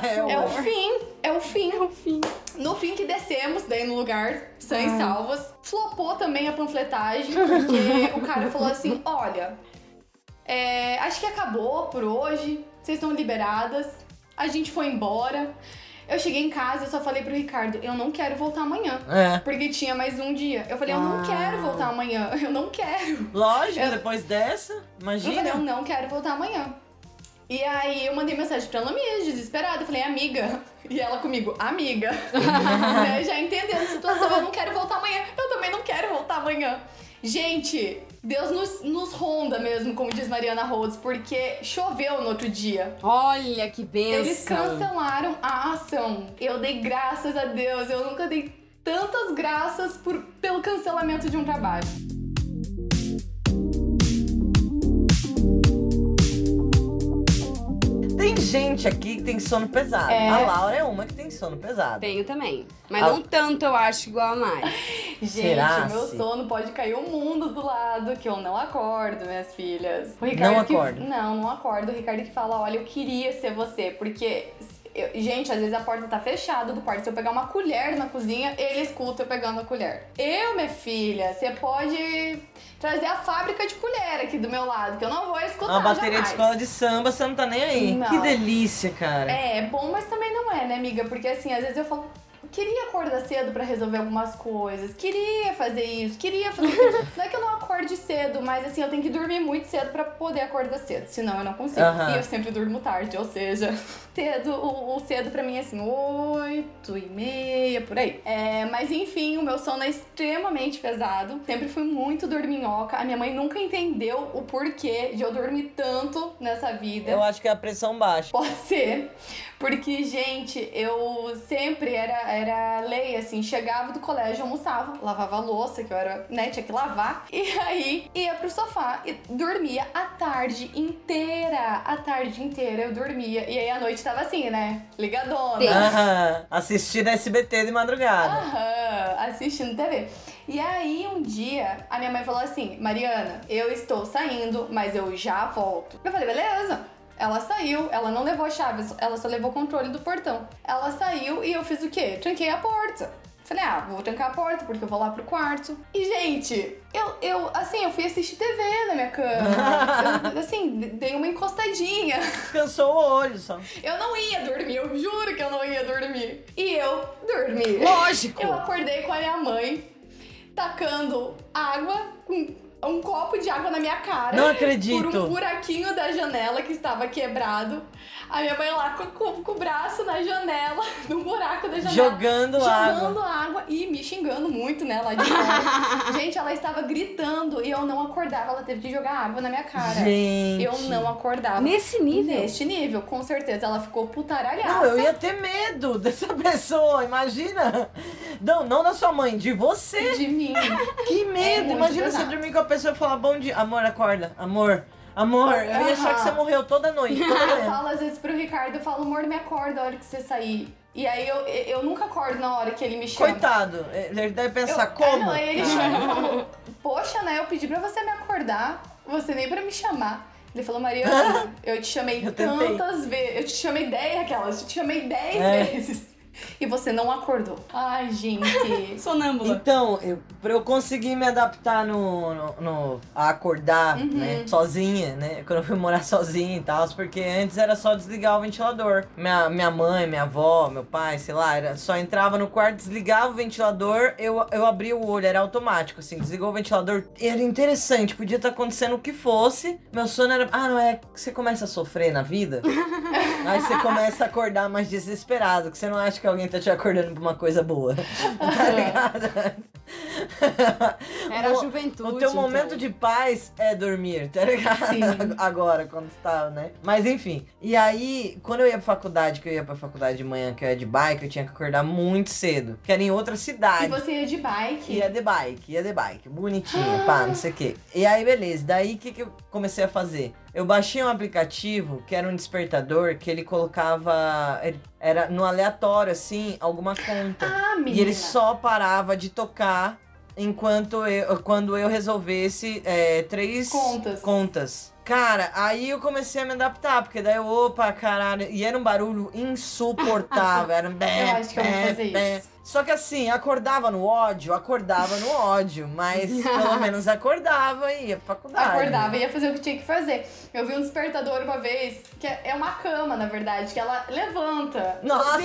S2: é, (laughs)
S3: É o
S2: o...
S3: fim, é o fim.
S1: É o fim.
S3: No fim que descemos, daí no lugar, sã e salvas. Flopou também a panfletagem, porque o cara falou assim: olha, é, acho que acabou por hoje, vocês estão liberadas, a gente foi embora. Eu cheguei em casa e só falei pro Ricardo, eu não quero voltar amanhã.
S2: É.
S3: Porque tinha mais um dia. Eu falei, eu não
S1: Ah.
S3: quero voltar amanhã. (laughs) Eu não quero.
S2: Lógico,
S3: Eu-
S2: depois dessa,
S3: Eu falei, eu
S2: imagina.
S3: não quero voltar amanhã. E aí eu mandei mensagem pra Lamis, desesperada. Eu falei, amiga. (laughs) E ela comigo, amiga. (laughs) Né, Já entendendo a situação, eu não quero voltar amanhã. Eu também não quero voltar amanhã. Gente, Deus nos, nos ronda mesmo, como diz Mariana Rhodes, porque choveu no outro dia.
S1: Olha que
S3: Eles
S1: benção.
S3: cancelaram a ação. Eu dei graças a Deus. Eu nunca dei tantas graças por, pelo cancelamento de um trabalho.
S2: Gente aqui que tem sono pesado.
S3: É.
S2: A Laura é uma que tem sono pesado.
S1: Tenho também. Mas
S2: Ah.
S1: não tanto, eu acho, igual a Mari. (laughs)
S3: Gente,
S2: Será,
S3: meu
S2: se-
S3: sono pode cair o mundo do lado, que eu não acordo, minhas filhas. O Ricardo
S2: Não
S3: que-
S2: acorda?
S3: Não, não acordo. O Ricardo que fala, olha, eu queria ser você, porque... eu- gente, às vezes a porta tá fechada do quarto. Se eu pegar uma colher na cozinha, ele escuta eu pegando a colher. Eu, minha filha, você pode trazer a fábrica de colher aqui do meu lado, que eu não vou escutar
S2: Uma bateria
S3: jamais.
S2: de escola de samba, você não tá nem aí.
S3: Não.
S2: Que delícia, cara.
S3: É, é bom, mas também não é, né, amiga? Porque assim, às vezes eu falo, queria acordar cedo pra resolver algumas coisas, queria fazer isso, queria fazer aquilo. (laughs) Não é que eu não acorde cedo, mas assim, eu tenho que dormir muito cedo pra poder acordar cedo, senão eu não consigo. E eu sempre durmo tarde, ou seja, (laughs) cedo, o, o cedo pra mim é assim, oito e meia, por aí. É, mas enfim, o meu sono é extremamente pesado, sempre fui muito dorminhoca, a minha mãe nunca entendeu o porquê de eu dormir tanto nessa vida.
S2: Eu acho que é a pressão baixa.
S3: Pode ser. Porque, gente, eu sempre era, era lei, assim, chegava do colégio, almoçava, lavava a louça, que eu era, né, tinha que lavar, (laughs) e aí ia pro sofá e dormia a tarde inteira. A tarde inteira eu dormia. E aí a noite tava assim, né? Ligadona.
S2: Aham. Assistindo SBT de madrugada.
S3: Aham, assistindo TV. E aí, um dia, a minha mãe falou assim: Mariana, eu estou saindo, mas eu já volto. Eu falei, beleza. Ela saiu, ela não levou a chave, ela só levou o controle do portão. Ela saiu e eu fiz o quê? Tranquei a porta. Falei, ah, vou trancar a porta porque eu vou lá pro quarto. E, gente, eu, eu assim, eu fui assistir TV na minha cama. (laughs) Eu, assim, dei uma encostadinha.
S2: Cansou o olho só.
S3: Eu não ia dormir, eu juro que eu não ia dormir. E eu dormi.
S1: Lógico.
S3: Eu acordei com a minha mãe tacando água, com um copo de água na minha cara.
S2: Não
S3: Por
S2: acredito.
S3: um buraquinho da janela que estava quebrado. A minha mãe lá com, com- com o braço na janela, (laughs) no buraco da janela.
S2: Jogando água.
S3: Jogando água e me xingando muito, né, lá de fora. (laughs) Gente, ela estava gritando e eu não acordava. Ela teve que jogar água na minha cara.
S2: Gente.
S3: Eu não acordava.
S1: Nesse nível.
S3: Neste nível, com certeza. Ela ficou putaralhaça.
S2: Não, eu ia ter medo (laughs) dessa pessoa, imagina. Não, não da sua mãe, de você.
S3: De mim.
S2: Que medo.
S3: muito
S2: imagina você dormir com a pessoa falar bom dia. Amor, acorda. Amor. Amor. Eu ia achar que você
S3: Aham.
S2: morreu toda noite. Toda (laughs)
S3: Eu falo às vezes pro Ricardo, eu falo, amor, me acorda a hora que você sair. E aí eu, eu nunca acordo na hora que ele me chama.
S2: Coitado. Ele deve
S3: Eu,
S2: pensar
S3: é,
S2: como.
S3: não, aí ele chama e falou, (laughs) poxa, né, eu pedi pra você me acordar, você nem pra me chamar. Ele falou, Mariana, (laughs) eu te chamei
S2: Eu
S3: tantas vezes, eu te chamei 10, aquelas, eu te chamei 10
S2: É.
S3: vezes. E você não acordou. Ai, gente. (laughs)
S1: Sonâmbula.
S2: Então, eu, pra eu conseguir me adaptar no, no, no- a acordar,
S3: Uhum.
S2: né, sozinha, né, quando eu fui morar (laughs) sozinha e tal, porque antes era só desligar o ventilador. Minha, minha mãe, minha avó, meu pai, sei lá, era, só entrava no quarto, desligava o ventilador, eu, eu abria o olho, era automático, assim, desligou o ventilador, era interessante, podia estar acontecendo o que fosse, meu sono era, ah, não é você começa a sofrer na vida? (laughs) Aí você começa a acordar mais desesperado, que você não acha que alguém tá te acordando pra uma coisa boa. (laughs) Tá ligado?
S1: Era a juventude.
S2: O teu momento
S1: então.
S2: de paz é dormir, tá ligado?
S3: Sim. (laughs)
S2: Agora, quando tá, né? Mas enfim. E aí, quando eu ia pra faculdade, que eu ia pra faculdade de manhã, que eu ia de bike, eu tinha que acordar muito cedo. Que era em outra
S3: E
S2: cidade.
S3: você ia de bike.
S2: Ia de bike, ia de bike, bonitinho, pá, não sei o quê. E aí, beleza. Daí, o que, que eu comecei a fazer? Eu baixei um aplicativo que era um despertador que ele colocava. Era no aleatório, assim, alguma conta.
S3: Ah, menina.
S2: E ele só parava de tocar enquanto eu, quando eu resolvesse é, três
S3: Contas.
S2: contas. Cara, aí eu comecei a me adaptar, porque daí eu, opa, caralho, e era um barulho insuportável, era um bé, (laughs)
S3: Eu acho que eu vou fazer
S2: bé.
S3: isso.
S2: Só que assim, acordava no ódio, acordava no ódio, mas (laughs) pelo menos acordava e ia pra faculdade.
S3: Acordava e ia fazer o que tinha que fazer. Eu vi um despertador uma vez, que é é uma cama, na verdade, que ela levanta.
S2: Nossa!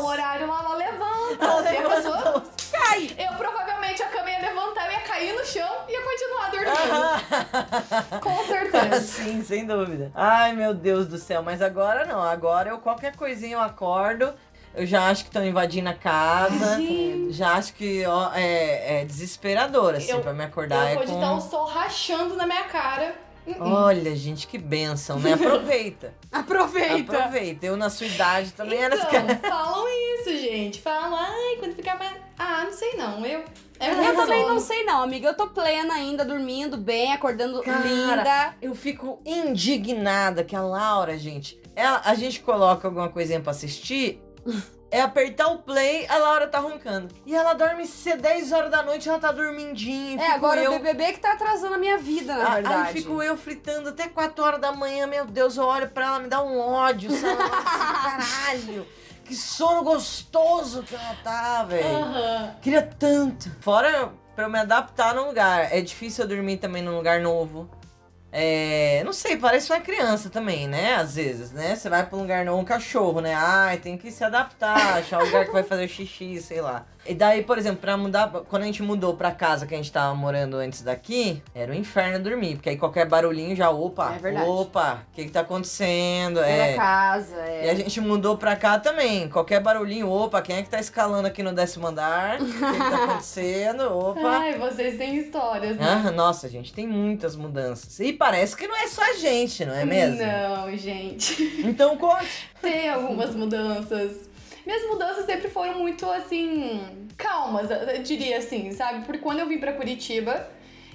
S3: O horário lá, ela levanta.
S2: Ela
S3: E a pessoa-
S2: levantou.
S1: Cai!
S3: Eu provavelmente a cama ia levantar, eu ia cair no chão e ia continuar dormindo. Com certeza. (laughs)
S2: Sim, sem dúvida. Ai, meu Deus do céu. Mas agora não. Agora eu qualquer coisinha eu acordo. Eu já acho que estão invadindo a casa.
S3: Gente.
S2: Já acho que ó, é, é desesperador, assim,
S3: Eu-
S2: pra me acordar.
S3: eu
S2: é
S3: vou de
S2: com...
S3: estar o sol rachando na minha cara.
S2: Olha, gente, que benção, né? Aproveita. (laughs)
S1: Aproveita!
S2: Aproveita. Eu, na sua idade, também era
S3: então,
S2: assim. (laughs)
S3: falam isso, gente. Falam, ai, quando ficar mais. Ah, não sei não. Eu.
S1: Eu
S3: muito
S1: também não sei não, amiga. Eu tô plena ainda, dormindo bem, acordando
S2: Cara,
S1: linda.
S2: Eu fico indignada que a Laura, gente, ela, a gente coloca alguma coisinha pra assistir, é apertar o play, a Laura tá roncando. E ela dorme ser 10 horas da noite, ela tá dormindinha.
S1: É, agora
S2: eu...
S1: o BBB que tá atrasando a minha vida, na
S2: Ah,
S1: verdade.
S2: Aí fico eu fritando até 4 horas da manhã, meu Deus, eu olho pra ela, me dá um ódio, sabe? Nossa, (laughs) caralho! Que sono gostoso que ela tá, velho.
S3: Aham.
S2: Queria tanto. Fora pra eu me adaptar num lugar. É difícil eu dormir também num lugar novo. É, não sei, parece uma criança também, né? Às vezes, né? Você vai pra um lugar novo, um cachorro, né? Ai, tem que se adaptar, achar um lugar que vai fazer xixi, sei lá. E daí, por exemplo, pra mudar, quando a gente mudou pra casa que a gente tava morando antes daqui, era um inferno dormir, porque aí qualquer barulhinho já, opa,
S1: É verdade.
S2: opa, o que que tá acontecendo?
S1: Era
S2: É.
S1: casa,
S2: E
S1: é.
S2: a gente mudou pra cá também. Qualquer barulhinho, opa, quem é que tá escalando aqui no décimo andar? O que, que tá (laughs) acontecendo? Opa.
S3: Ai, vocês têm histórias, né?
S2: Ah, nossa, gente, tem muitas mudanças. E parece que não é só a gente, não é mesmo?
S3: Não, gente.
S2: Então conte.
S3: Tem algumas mudanças. Minhas mudanças sempre foram muito assim. calmas, eu diria assim, sabe? Porque quando eu vim pra Curitiba,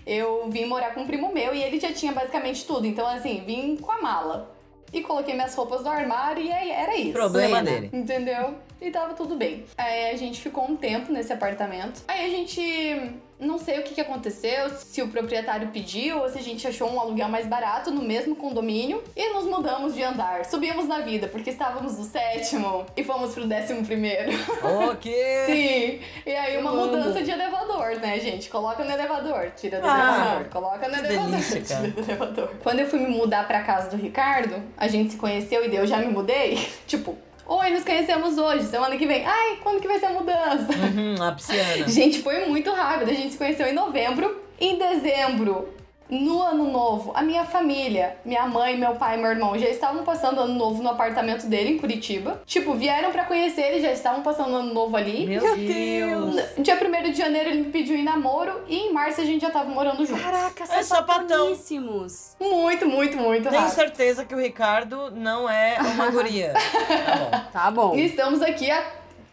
S3: eu vim morar com um primo meu e ele já tinha basicamente tudo. Então, assim, vim com a mala. E coloquei minhas roupas no armário e aí era isso.
S2: Problema dele.
S3: Entendeu? E tava tudo bem. Aí a gente ficou um tempo nesse apartamento. Aí a gente. Não sei o que, que aconteceu, se o proprietário pediu ou se a gente achou um aluguel mais barato no mesmo condomínio e nos mudamos de andar. Subimos na vida, porque estávamos no sétimo e fomos pro décimo primeiro.
S2: Ok. (laughs)
S3: Sim! E aí uma mudança de elevador, né, gente? Coloca no elevador, tira do
S2: Ah,
S3: elevador, coloca no elevador, (laughs)
S2: delícia, cara.
S3: tira do elevador. Quando eu fui me mudar pra casa do Ricardo, a gente se conheceu e deu, já me mudei. (laughs) Tipo, oi, nos conhecemos hoje, semana que vem. Ai, quando que vai ser a mudança?
S2: Uhum, a pisciana. (laughs)
S3: Gente, foi muito rápido. A gente se conheceu em novembro. Em dezembro, no ano novo, a minha família, minha mãe, meu pai e meu irmão já estavam passando ano novo no apartamento dele em Curitiba. Tipo, vieram pra conhecer ele, já estavam passando ano novo ali.
S2: Meu,
S1: Meu
S2: Deus.
S3: Dia 1 de janeiro ele me pediu em namoro e em março a gente já tava morando junto.
S1: Caraca,
S2: É
S1: sapatoníssimos.
S3: Muito, muito, muito
S2: Tenho
S3: rápido.
S2: certeza que o Ricardo não é uma guria. (laughs) Tá bom.
S1: Tá bom.
S3: E estamos aqui há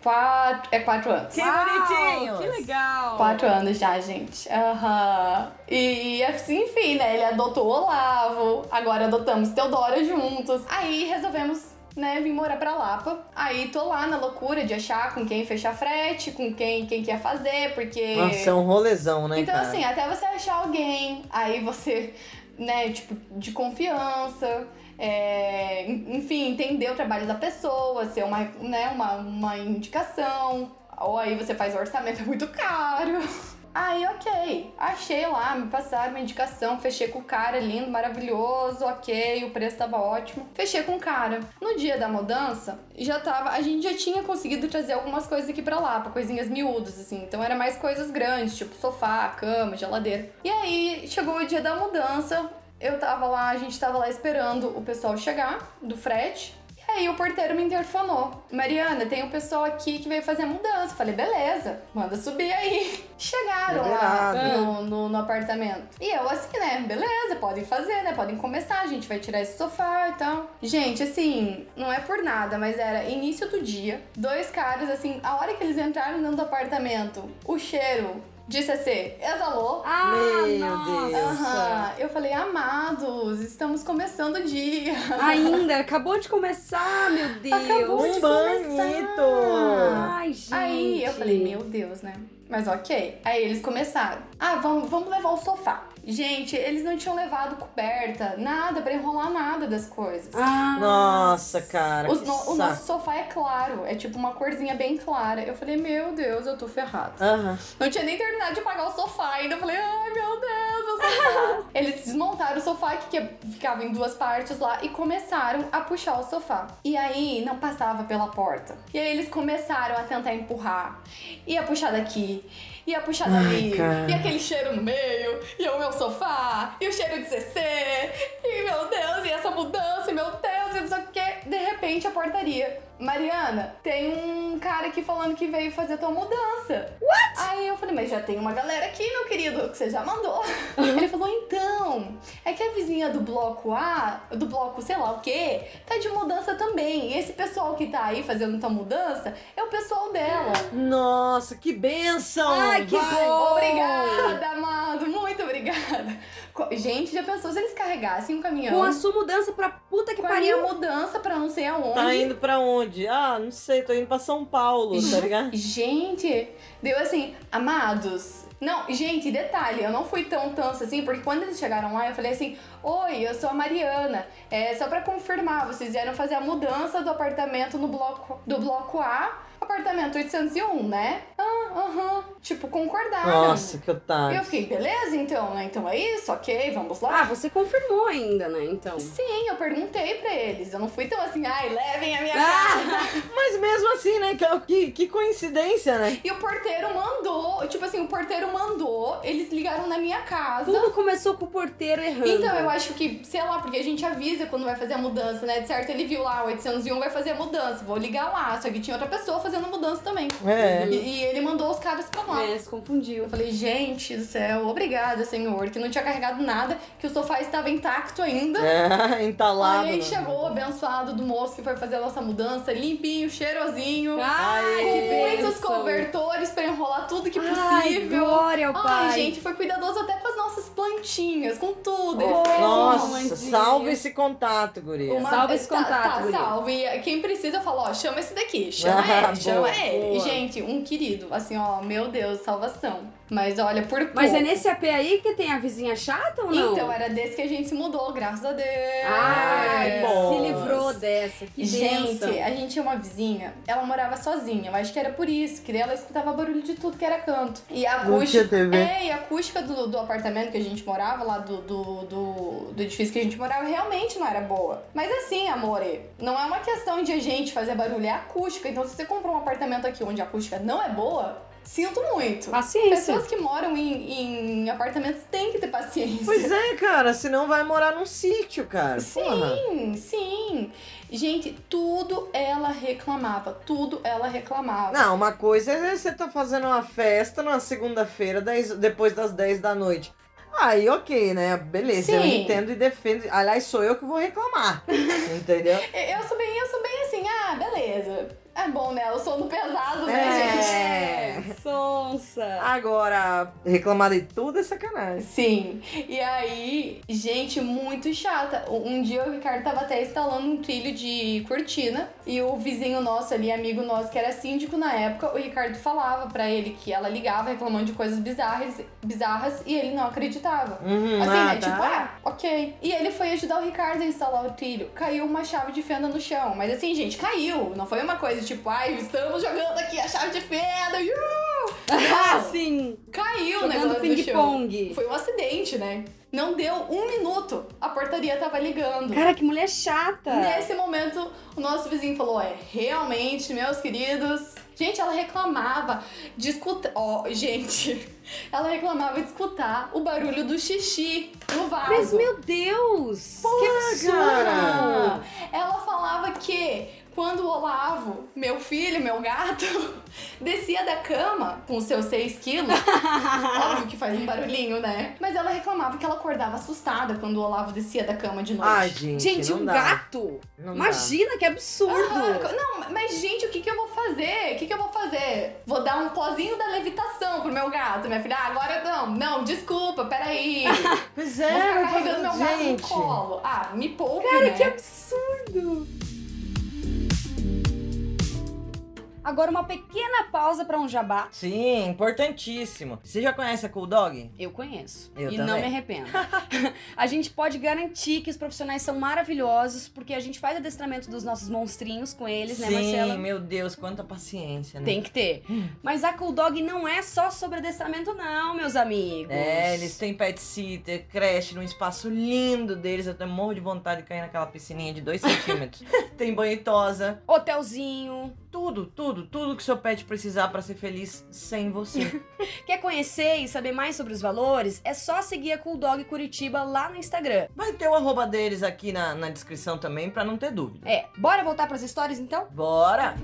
S3: quatro, é quatro anos.
S2: Que
S1: Uau,
S2: bonitinhos.
S1: Que legal.
S3: Quatro anos já, gente. Aham. E assim, enfim, né? Ele adotou o Olavo, agora adotamos Teodora juntos. Aí resolvemos, né, vir morar pra Lapa. Aí tô lá na loucura de achar com quem fechar frete, com quem, quem quer fazer, porque.
S2: Nossa, é um rolezão, né,
S3: então,
S2: cara?
S3: assim, até você achar alguém, aí você, né, tipo, de confiança. É, en- enfim, entender o trabalho da pessoa, ser uma, né, uma, uma indicação. Ou aí você faz o orçamento, (laughs) é muito caro. Aí, ok. Achei lá, me passaram uma indicação, fechei com o cara, lindo, maravilhoso, ok, o preço tava ótimo. Fechei com o cara. No dia da mudança, já tava. A gente já tinha conseguido trazer algumas coisas aqui pra lá, pra coisinhas miúdas, assim. Então era mais coisas grandes, tipo sofá, cama, geladeira. E aí, chegou o dia da mudança, eu tava lá, a gente tava lá esperando o pessoal chegar do frete. E aí o porteiro me interfonou. Mariana, tem um pessoal aqui que veio fazer a mudança. Falei, beleza, manda subir aí. (laughs) Chegaram
S2: Liberado.
S3: lá no, no, no apartamento. E eu assim, né? Beleza, podem fazer, né? Podem começar, a gente vai tirar esse sofá e tal. Gente, assim, não é por nada, mas era início do dia. Dois caras, assim, a hora que eles entraram dentro do apartamento, o cheiro de CC exalou.
S1: Ah,
S2: Meu
S1: nossa.
S2: Deus.
S3: Aham, eu falei, amados, estamos começando o dia.
S1: Ainda, acabou de começar, meu (laughs) Deus.
S3: Acabou de
S2: Um
S3: começar.
S2: bonito.
S1: Ai, gente.
S3: Aí eu falei, meu Deus, né? Mas ok. Aí eles começaram. Ah, vamos, vamos levar o sofá. Gente, eles não tinham levado coberta, nada pra enrolar nada das coisas.
S1: Ah,
S2: Nossa, cara.
S3: Os
S2: que
S3: no- o nosso sofá é claro, é tipo uma corzinha bem clara. Eu falei, meu Deus, eu tô ferrado.
S2: Aham.
S3: Não tinha nem terminado de pagar o sofá ainda. Eu falei, ai meu Deus, meu sofá. (laughs) Eles desmontaram o sofá que, que ficava em duas partes lá e começaram a puxar o sofá. E aí não passava pela porta. E aí eles começaram a tentar empurrar. Ia puxar daqui. Ia puxar
S2: Ai,
S3: dali,
S2: cara.
S3: e aquele cheiro no meio, e o meu sofá, e o cheiro de CC, e meu Deus, e essa mudança, e meu Deus, e repente a portaria. Mariana, tem um cara aqui falando que veio fazer tua mudança. Aí eu falei, mas já tem uma galera aqui, meu querido, que você já mandou. (laughs) Ele falou, então, é que a vizinha do bloco A, do bloco sei lá o quê, tá de mudança também. E esse pessoal que tá aí fazendo tua mudança é o pessoal dela.
S2: Nossa, que benção!
S1: Ai, que
S2: Vai.
S1: bom!
S3: Obrigada, amado, muito obrigada. Gente, já pensou se eles carregassem um caminhão
S1: Com a sua mudança pra puta que
S3: com a minha
S1: pariu.
S3: mudança pra não sei aonde?
S2: Tá indo pra onde? Ah, não sei, tô indo pra São Paulo, tá ligado?
S3: Gente, deu assim, amados. Não, gente, detalhe, eu não fui tão tanso assim, porque quando eles chegaram lá, eu falei assim: Oi, eu sou a Mariana. É só pra confirmar, vocês vieram fazer a mudança do apartamento no bloco do bloco A, apartamento 801, né? Ah, aham. Tipo, concordaram.
S2: Nossa, que
S3: E eu
S2: otário.
S3: fiquei, beleza, então, né? Então é isso, ok, vamos
S1: Ah,
S3: lá.
S1: você confirmou ainda, né? Então.
S3: Sim, eu perguntei pra eles. Eu não fui tão assim, ai, levem a minha
S1: Ah!
S3: casa. (laughs)
S2: Mas mesmo assim, né? Que, que, que coincidência, né?
S3: E o porteiro mandou, tipo assim, o porteiro mandou, eles ligaram na minha casa.
S1: Tudo começou com o porteiro errando.
S3: Então, eu acho que, sei lá, porque a gente avisa quando vai fazer a mudança, né? De certo, ele viu lá, o 801 vai fazer a mudança, vou ligar lá. Só que tinha outra pessoa fazendo a mudança também.
S2: É.
S3: E, e ele mandou os caras pra lá.
S1: É, se confundiu.
S3: Eu falei, gente do céu, obrigada, senhor, que não tinha carregado nada, que o sofá estava intacto ainda.
S2: É, (laughs) entalado.
S3: Aí
S2: né?
S3: chegou o abençoado do moço que foi fazer a nossa mudança, limpinho, cheirosinho.
S1: Ai, que
S3: Muitos
S1: bênção.
S3: cobertores pra enrolar tudo que
S1: Ai,
S3: possível.
S1: glória ao
S3: Ai,
S1: pai.
S3: gente, foi cuidadoso até com as nossas plantinhas, com tudo. Ele
S1: Oh,
S3: fez
S2: Nossa, salve esse contato, guria.
S3: uma...
S1: Salva esse
S3: tá,
S1: contato,
S3: Tá,
S1: guria.
S3: salve. E Quem precisa, eu falo, ó, chama esse daqui. Chama (laughs)
S2: Ah,
S3: ele, chama
S2: boa,
S3: ele.
S2: boa.
S3: Gente, um querido. Assim, ó, meu Deus, salvação. Mas olha, por
S1: Mas
S3: pouco.
S1: é nesse AP aí que tem a vizinha chata ou não?
S3: Então, era desse que a gente se mudou, graças a Deus.
S1: Ai,
S2: bom.
S1: se livrou dessa. Que
S3: Gente,
S1: bênção.
S3: a gente tinha uma vizinha, ela morava sozinha, eu acho que era por isso, que ela escutava barulho de tudo que era canto. E a acústica.
S2: TV.
S3: É, e a acústica do, do apartamento que a gente morava, lá do, do, do, do edifício que a gente morava, realmente não era boa. Mas assim, amore, não é uma questão de a gente fazer barulho, é a acústica. Então, se você comprou um apartamento aqui onde a acústica não é boa, sinto muito.
S1: Paciência.
S3: Pessoas que moram em, em apartamentos têm que ter paciência.
S2: Pois é, cara, senão vai morar num sítio, cara. Porra.
S3: Sim, sim. Gente, tudo ela reclamava. Tudo ela reclamava.
S2: Não, uma coisa é você tá fazendo uma festa numa segunda-feira, 10 depois das 10 da noite. Aí, ok, né? Beleza, eu
S3: Sim.
S2: entendo e defendo. Aliás, sou eu que vou reclamar. (laughs) entendeu?
S3: Eu sou bem, eu sou bem assim, ah, beleza. É bom, né? O sono pesado, né,
S2: É.
S3: gente?
S1: É, sonsa.
S2: Agora, reclamar de tudo é sacanagem.
S3: Sim. E aí, gente, muito chata. Um dia o Ricardo tava até instalando um trilho de cortina e o vizinho nosso ali, amigo nosso, que era síndico na época, o Ricardo falava pra ele que ela ligava reclamando de coisas bizarras, bizarras e ele não acreditava.
S2: Uhum,
S3: Assim,
S2: ah,
S3: né?
S2: tá.
S3: Tipo, ah, ok. E ele foi ajudar o Ricardo a instalar o trilho. Caiu uma chave de fenda no chão. Mas assim, gente, caiu. Não foi uma coisa tipo, ai, estamos jogando aqui a chave de fenda. iu!
S1: Ah, sim.
S3: Caiu o
S1: Jogando
S3: negócio do chão.
S1: ping-pong.
S3: Foi um acidente, né? Não deu um minuto. A portaria tava ligando.
S1: Cara, que mulher chata.
S3: Nesse momento, o nosso vizinho falou: é, realmente, meus queridos. Gente, ela reclamava de escutar. Ó, gente, (laughs) ela reclamava de escutar o barulho do xixi no vaso.
S1: Mas, meu Deus. que absurdo.
S3: Ela falava que quando o Olavo, meu filho, meu gato, (laughs) descia da cama com seus 6 quilos, (laughs) óbvio que faz um barulhinho, né? Mas ela reclamava que ela acordava assustada quando o Olavo descia da cama de noite.
S2: Ai, gente.
S1: Gente,
S2: não
S1: um
S2: dá.
S1: gato?
S2: Não dá.
S1: Imagina que absurdo!
S3: Ah, não, mas gente, o que, que eu vou fazer? O que, que eu vou fazer? Vou dar um pozinho da levitação pro meu gato, minha filha. Ah, agora não, não, desculpa, peraí. (laughs)
S2: Pois
S3: Vou
S2: é,
S3: ficar
S2: mas
S3: carregando meu gato
S2: gente.
S3: no colo. Ah, me poupe,
S1: Cara,
S3: né?
S1: que absurdo! Agora uma pequena pausa pra um jabá.
S2: Sim, importantíssimo. Você já conhece a Cool Dog?
S1: Eu conheço.
S2: Eu
S1: e
S2: também.
S1: não me arrependo. (laughs) (laughs) a gente pode garantir que os profissionais são maravilhosos, porque a gente faz adestramento dos nossos monstrinhos com eles, né,
S2: Sim,
S1: Marcela?
S2: meu Deus, quanta paciência, né?
S1: Tem que ter. Mas a Cool Dog não é só sobre adestramento, não, meus amigos.
S2: É, eles têm pet sitter, creche num espaço lindo deles. Eu até morro de vontade de cair naquela piscininha de 2 centímetros. (laughs) Tem banho tosa.
S1: Hotelzinho.
S2: Tudo, tudo, tudo que seu pet precisar pra ser feliz sem você. (laughs)
S1: Quer conhecer e saber mais sobre os valores? É só seguir a Cool Dog Curitiba lá no Instagram.
S2: Vai ter o arroba deles aqui na, na descrição também, pra não ter dúvida.
S1: É, bora voltar pras histórias então?
S2: Bora!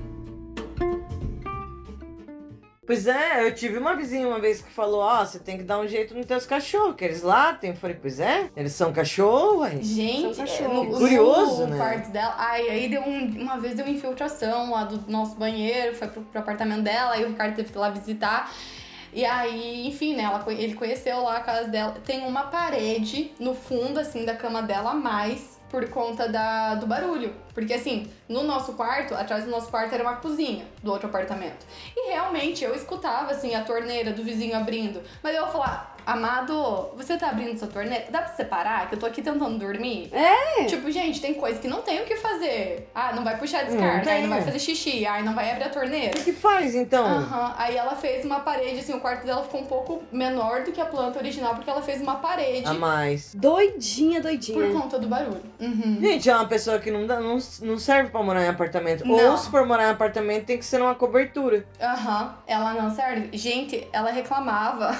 S2: Pois é, eu tive uma vizinha uma vez que falou, ó, você tem que dar um jeito nos teus cachorros, que eles latem. Eu falei, pois é, eles são cachorro, ué.
S3: Gente,
S1: São cachorros.
S3: no,
S2: Curioso,
S3: no
S2: né?
S3: quarto dela. Ai, aí deu um, uma vez deu infiltração lá do nosso banheiro, foi pro, pro apartamento dela, aí o Ricardo teve que ir lá visitar. E aí, enfim, né, ela, ele conheceu lá a casa dela. Tem uma parede no fundo, assim, da cama dela mais por conta da, do barulho. Porque, assim, no nosso quarto, atrás do nosso quarto era uma cozinha do outro apartamento. E realmente eu escutava, assim, a torneira do vizinho abrindo. Mas eu ia falar, amado, você tá abrindo sua torneira? Dá pra separar? Que eu tô aqui tentando dormir?
S1: É.
S3: Tipo, gente, tem coisa que não tem o que fazer. Ah, não vai puxar a
S2: Não
S3: descarga, aí
S2: tem.
S3: não vai fazer xixi, aí não vai abrir a torneira.
S2: O que faz então?
S3: Aham, aí ela fez uma parede, assim, o quarto dela ficou um pouco menor do que a planta original, porque ela fez uma parede
S2: A mais.
S1: Doidinha,
S3: por
S1: doidinha.
S3: conta do barulho. Uhum.
S2: Gente, é uma pessoa que não, dá, não, não serve pra morar em apartamento.
S3: Não.
S2: Ou se for morar em apartamento, tem que ser numa cobertura.
S3: Aham, ela não serve. Gente, ela reclamava.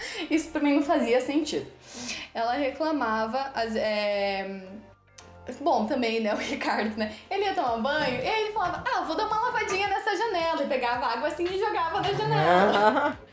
S3: (laughs) Isso pra mim não fazia sentido. Ela reclamava, as, é... Bom, também, né, o (laughs) Ricardo, né? Ele ia tomar banho e aí ele falava, ah, vou dar uma lavadinha nessa janela. E pegava água assim e jogava na janela. (laughs)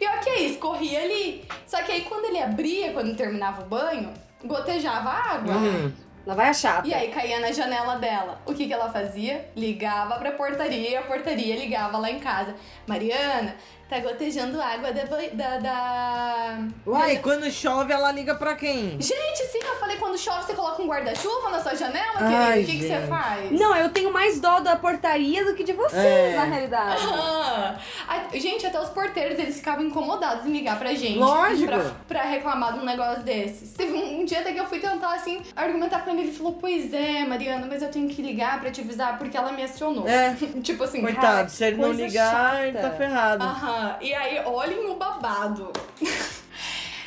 S3: E ok, escorria ali. Só que aí quando ele abria, quando terminava o banho, gotejava água.
S2: Hum.
S1: Lá vai a chata.
S3: E aí caía na janela dela. O que, que ela fazia? Ligava pra portaria e a portaria ligava lá em casa. Mariana, tá gotejando água da. da, da...
S2: Uai,
S3: da-
S2: quando chove, ela liga pra quem?
S3: Gente, sim, eu falei quando chove você coloca um guarda-chuva na sua janela,
S2: Ai,
S3: querido. O que, que você faz?
S1: Não, eu tenho mais dó da portaria do que de vocês,
S2: É.
S1: na realidade.
S3: Ah, a- gente, até os porteiros eles ficavam incomodados em ligar pra gente.
S2: Lógico.
S3: Pra, pra reclamar de um negócio desses. Teve um, um dia até que eu fui tentar, assim, argumentar com ele. Ele falou: Pois é, Mariana, mas eu tenho que ligar pra te avisar porque ela me acionou.
S2: É, (laughs)
S3: tipo assim,
S2: coitado, se ele não ligar, ele tá
S1: chata.
S2: ferrado.
S3: Aham. E aí, olhem o babado. (laughs)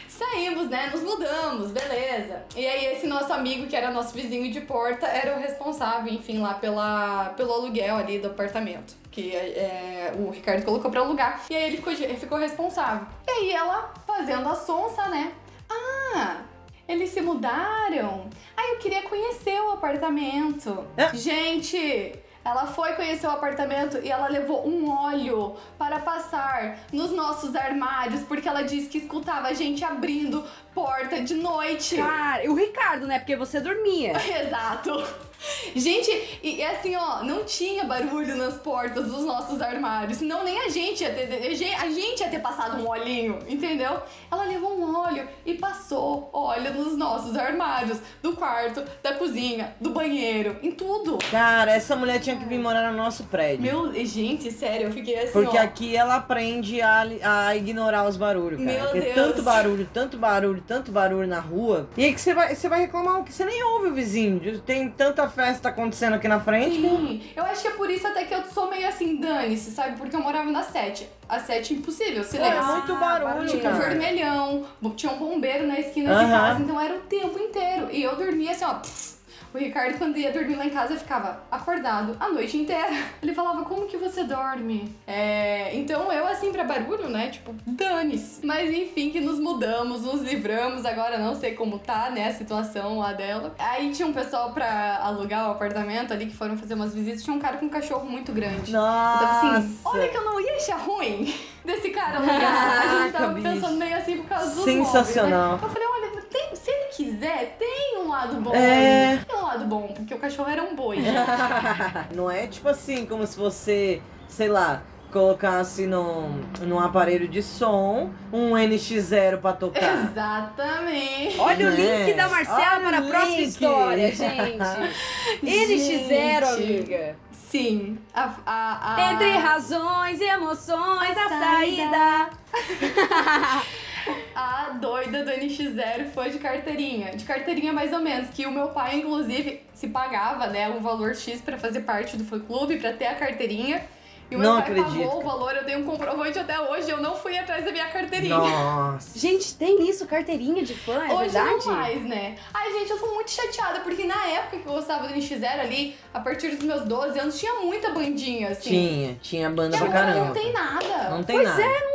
S3: Saímos, né? Nos mudamos, beleza. E aí, esse nosso amigo, que era nosso vizinho de porta, era o responsável, enfim, lá pela, pelo aluguel ali do apartamento. Que é, o Ricardo colocou pra alugar. E aí ele ficou, ele ficou responsável. E aí ela fazendo a sonsa, né? Ah, eles se mudaram. Ah, eu queria conhecer o apartamento.
S2: É.
S3: Gente, ela foi conhecer o apartamento e ela levou um óleo para passar nos nossos armários porque ela disse que escutava a gente abrindo porta de noite.
S1: Cara, e o Ricardo, né? Porque você dormia. (laughs)
S3: Exato. Gente, e e assim, ó, não tinha barulho nas portas dos nossos armários. Senão nem a gente ia ter. A gente, ia ter passado um olhinho, entendeu? Ela levou um óleo e passou óleo nos nossos armários. Do quarto, da cozinha, do banheiro, em tudo.
S2: Cara, essa mulher tinha que vir morar no nosso prédio.
S3: Meu, gente, sério, eu fiquei assim,
S2: Porque
S3: ó.
S2: aqui ela aprende a, a ignorar os barulhos, cara.
S3: Meu Deus.
S2: tanto barulho, tanto barulho, tanto barulho na rua. E aí que você vai, você vai reclamar o que você nem ouve o vizinho. Tem tanta festa acontecendo aqui na frente.
S3: Sim, eu acho que é por isso até que eu sou meio assim, dane-se, sabe? Porque eu morava na sete. A sete impossível,
S2: Pô, é
S3: silêncio.
S2: muito barulho,
S3: Tinha um
S2: cara.
S3: vermelhão, tinha um bombeiro na esquina de casa, então era o tempo inteiro. E eu dormia assim, ó, pff, O Ricardo, quando ia dormir lá em casa, ficava acordado a noite inteira. (laughs) Ele falava, como que você dorme? É, então eu, assim, pra barulho, né? Tipo, dane-se. Mas enfim, que nos mudamos, nos livramos. Agora não sei como tá, né, a situação lá dela. Aí tinha um pessoal pra alugar o apartamento ali que foram fazer umas visitas. Tinha um cara com um cachorro muito grande.
S2: Nossa!
S3: Então, assim, olha que eu não ia achar ruim (laughs) desse cara alugar. a gente tava pensando meio assim por causa dos
S2: Sensacional.
S3: móveis, né? Eu falei, olha, tem- quiser, tem um lado bom.
S2: É.
S3: Tem um lado bom, porque o cachorro era um boi. (laughs)
S2: Não é tipo assim, como se você, sei lá, colocasse num, num aparelho de som um NX0 pra tocar.
S3: Exatamente.
S1: Olha o
S2: Né?
S1: link da Marcela
S2: Olha
S1: para a próxima história, gente. NX0, (laughs)
S3: Gente.
S1: amiga.
S3: Sim. A, a, a...
S1: Entre razões e emoções, a,
S3: A
S1: saída. (laughs)
S3: A doida do NX0 foi de carteirinha. De carteirinha mais ou menos. Que o meu pai, inclusive, se pagava, né, um valor X pra fazer parte do fã clube, pra ter a carteirinha. E o meu
S2: Não
S3: pai
S2: acredito.
S3: pagou o valor, eu tenho um comprovante até hoje, eu não fui atrás da minha carteirinha.
S2: Nossa.
S1: Gente, tem isso, carteirinha de fã, é
S3: Hoje
S1: verdade?
S3: não mais, né? Ai, gente, eu tô muito chateada, porque na época que eu gostava do NX0 ali, a partir dos meus 12 anos, tinha muita bandinha, assim.
S2: Tinha, tinha banda
S3: E
S2: pra
S3: agora
S2: caramba.
S3: não tem nada.
S2: Não tem
S1: Pois
S2: nada.
S1: é,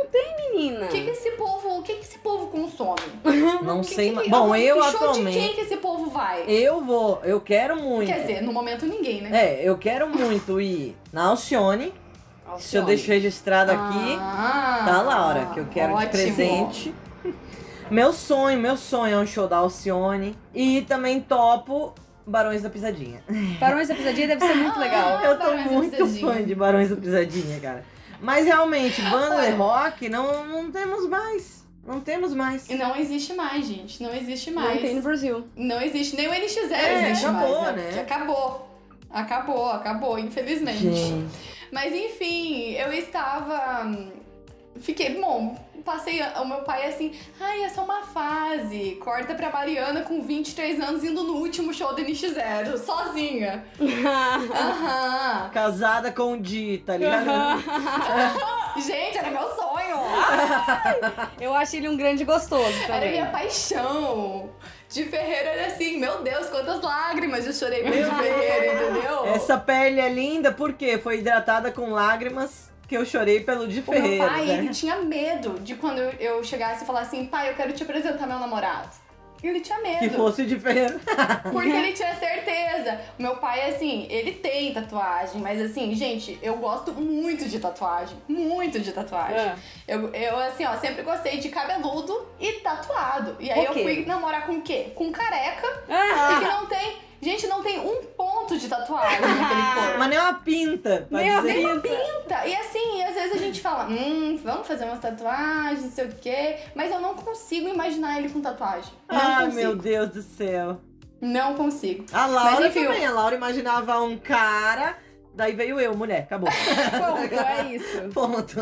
S1: menina.
S3: O que, que esse povo, o que, que esse povo consome? (laughs)
S2: Não
S3: Que-
S2: sei
S3: que-
S2: Bom, eu
S3: que show de
S2: atualmente.
S3: quem que esse povo vai?
S2: Eu vou, eu quero muito.
S3: Quer dizer, no momento ninguém, né?
S2: É, eu quero muito ir na Alcione. Se eu
S1: Alcione.
S2: deixo registrado aqui,
S3: Ah,
S2: tá, Laura? Que eu quero de
S3: ótimo.
S2: presente. Meu sonho, meu sonho é um show da Alcione. E também topo Barões da Pisadinha.
S1: Barões da Pisadinha deve ser muito
S3: Ah,
S1: legal.
S2: Eu tô
S3: Barões
S2: muito fã de Barões da Pisadinha, cara. Mas realmente, (laughs) banda de rock, não, não temos mais. Não temos mais.
S3: E não existe mais, gente. Não existe mais.
S1: Não tem no Brasil.
S3: Não existe. Nem o NX0
S2: É,
S3: existe
S2: acabou,
S3: mais,
S2: né?
S3: Que Acabou. Acabou, acabou, infelizmente.
S2: Gente.
S3: Mas enfim, eu estava. Fiquei, bom, passei. O meu pai assim, ai, é só uma fase. Corta pra Mariana com 23 anos indo no último show do NX0, sozinha. (laughs) Aham.
S2: Casada com o Di, tá ligado? (laughs)
S3: Gente, era meu sonho. (laughs)
S1: Eu acho ele um grande gostoso
S3: Era
S1: também.
S3: minha paixão. De Ferreira era assim, meu Deus, quantas lágrimas eu chorei por de Ferreira, entendeu?
S2: Essa pele é linda porque foi hidratada com lágrimas que eu chorei pelo Di
S3: O meu pai,
S2: né?
S3: ele tinha medo de quando eu- chegasse e falasse assim, pai, eu quero te apresentar meu namorado. Ele tinha medo.
S2: Que fosse o Di Ferreira. (laughs)
S3: Porque ele tinha (laughs) certeza. Meu pai, assim, ele tem tatuagem, mas assim, gente, eu gosto muito de tatuagem. Muito de tatuagem.
S1: É.
S3: Eu, eu, assim, ó, sempre gostei de cabeludo e tatuado. E aí
S1: Ok.
S3: eu fui namorar com o quê? Com careca.
S1: Ah,
S3: E que não tem. Gente, não tem um ponto de tatuagem naquele corpo.
S2: Mas nem uma pinta,
S1: Nem uma
S2: dizer.
S3: Nem uma pinta. E assim, às vezes a gente fala, hum, vamos fazer umas tatuagens, não sei o quê. Mas eu não consigo imaginar ele com tatuagem. Não
S2: Ai,
S3: consigo.
S2: meu Deus do céu.
S3: Não consigo.
S2: A Laura
S3: Mas, enfim,
S2: também. A Laura imaginava um cara, daí veio eu, mulher. Acabou. (laughs)
S1: ponto, é isso.
S2: Ponto.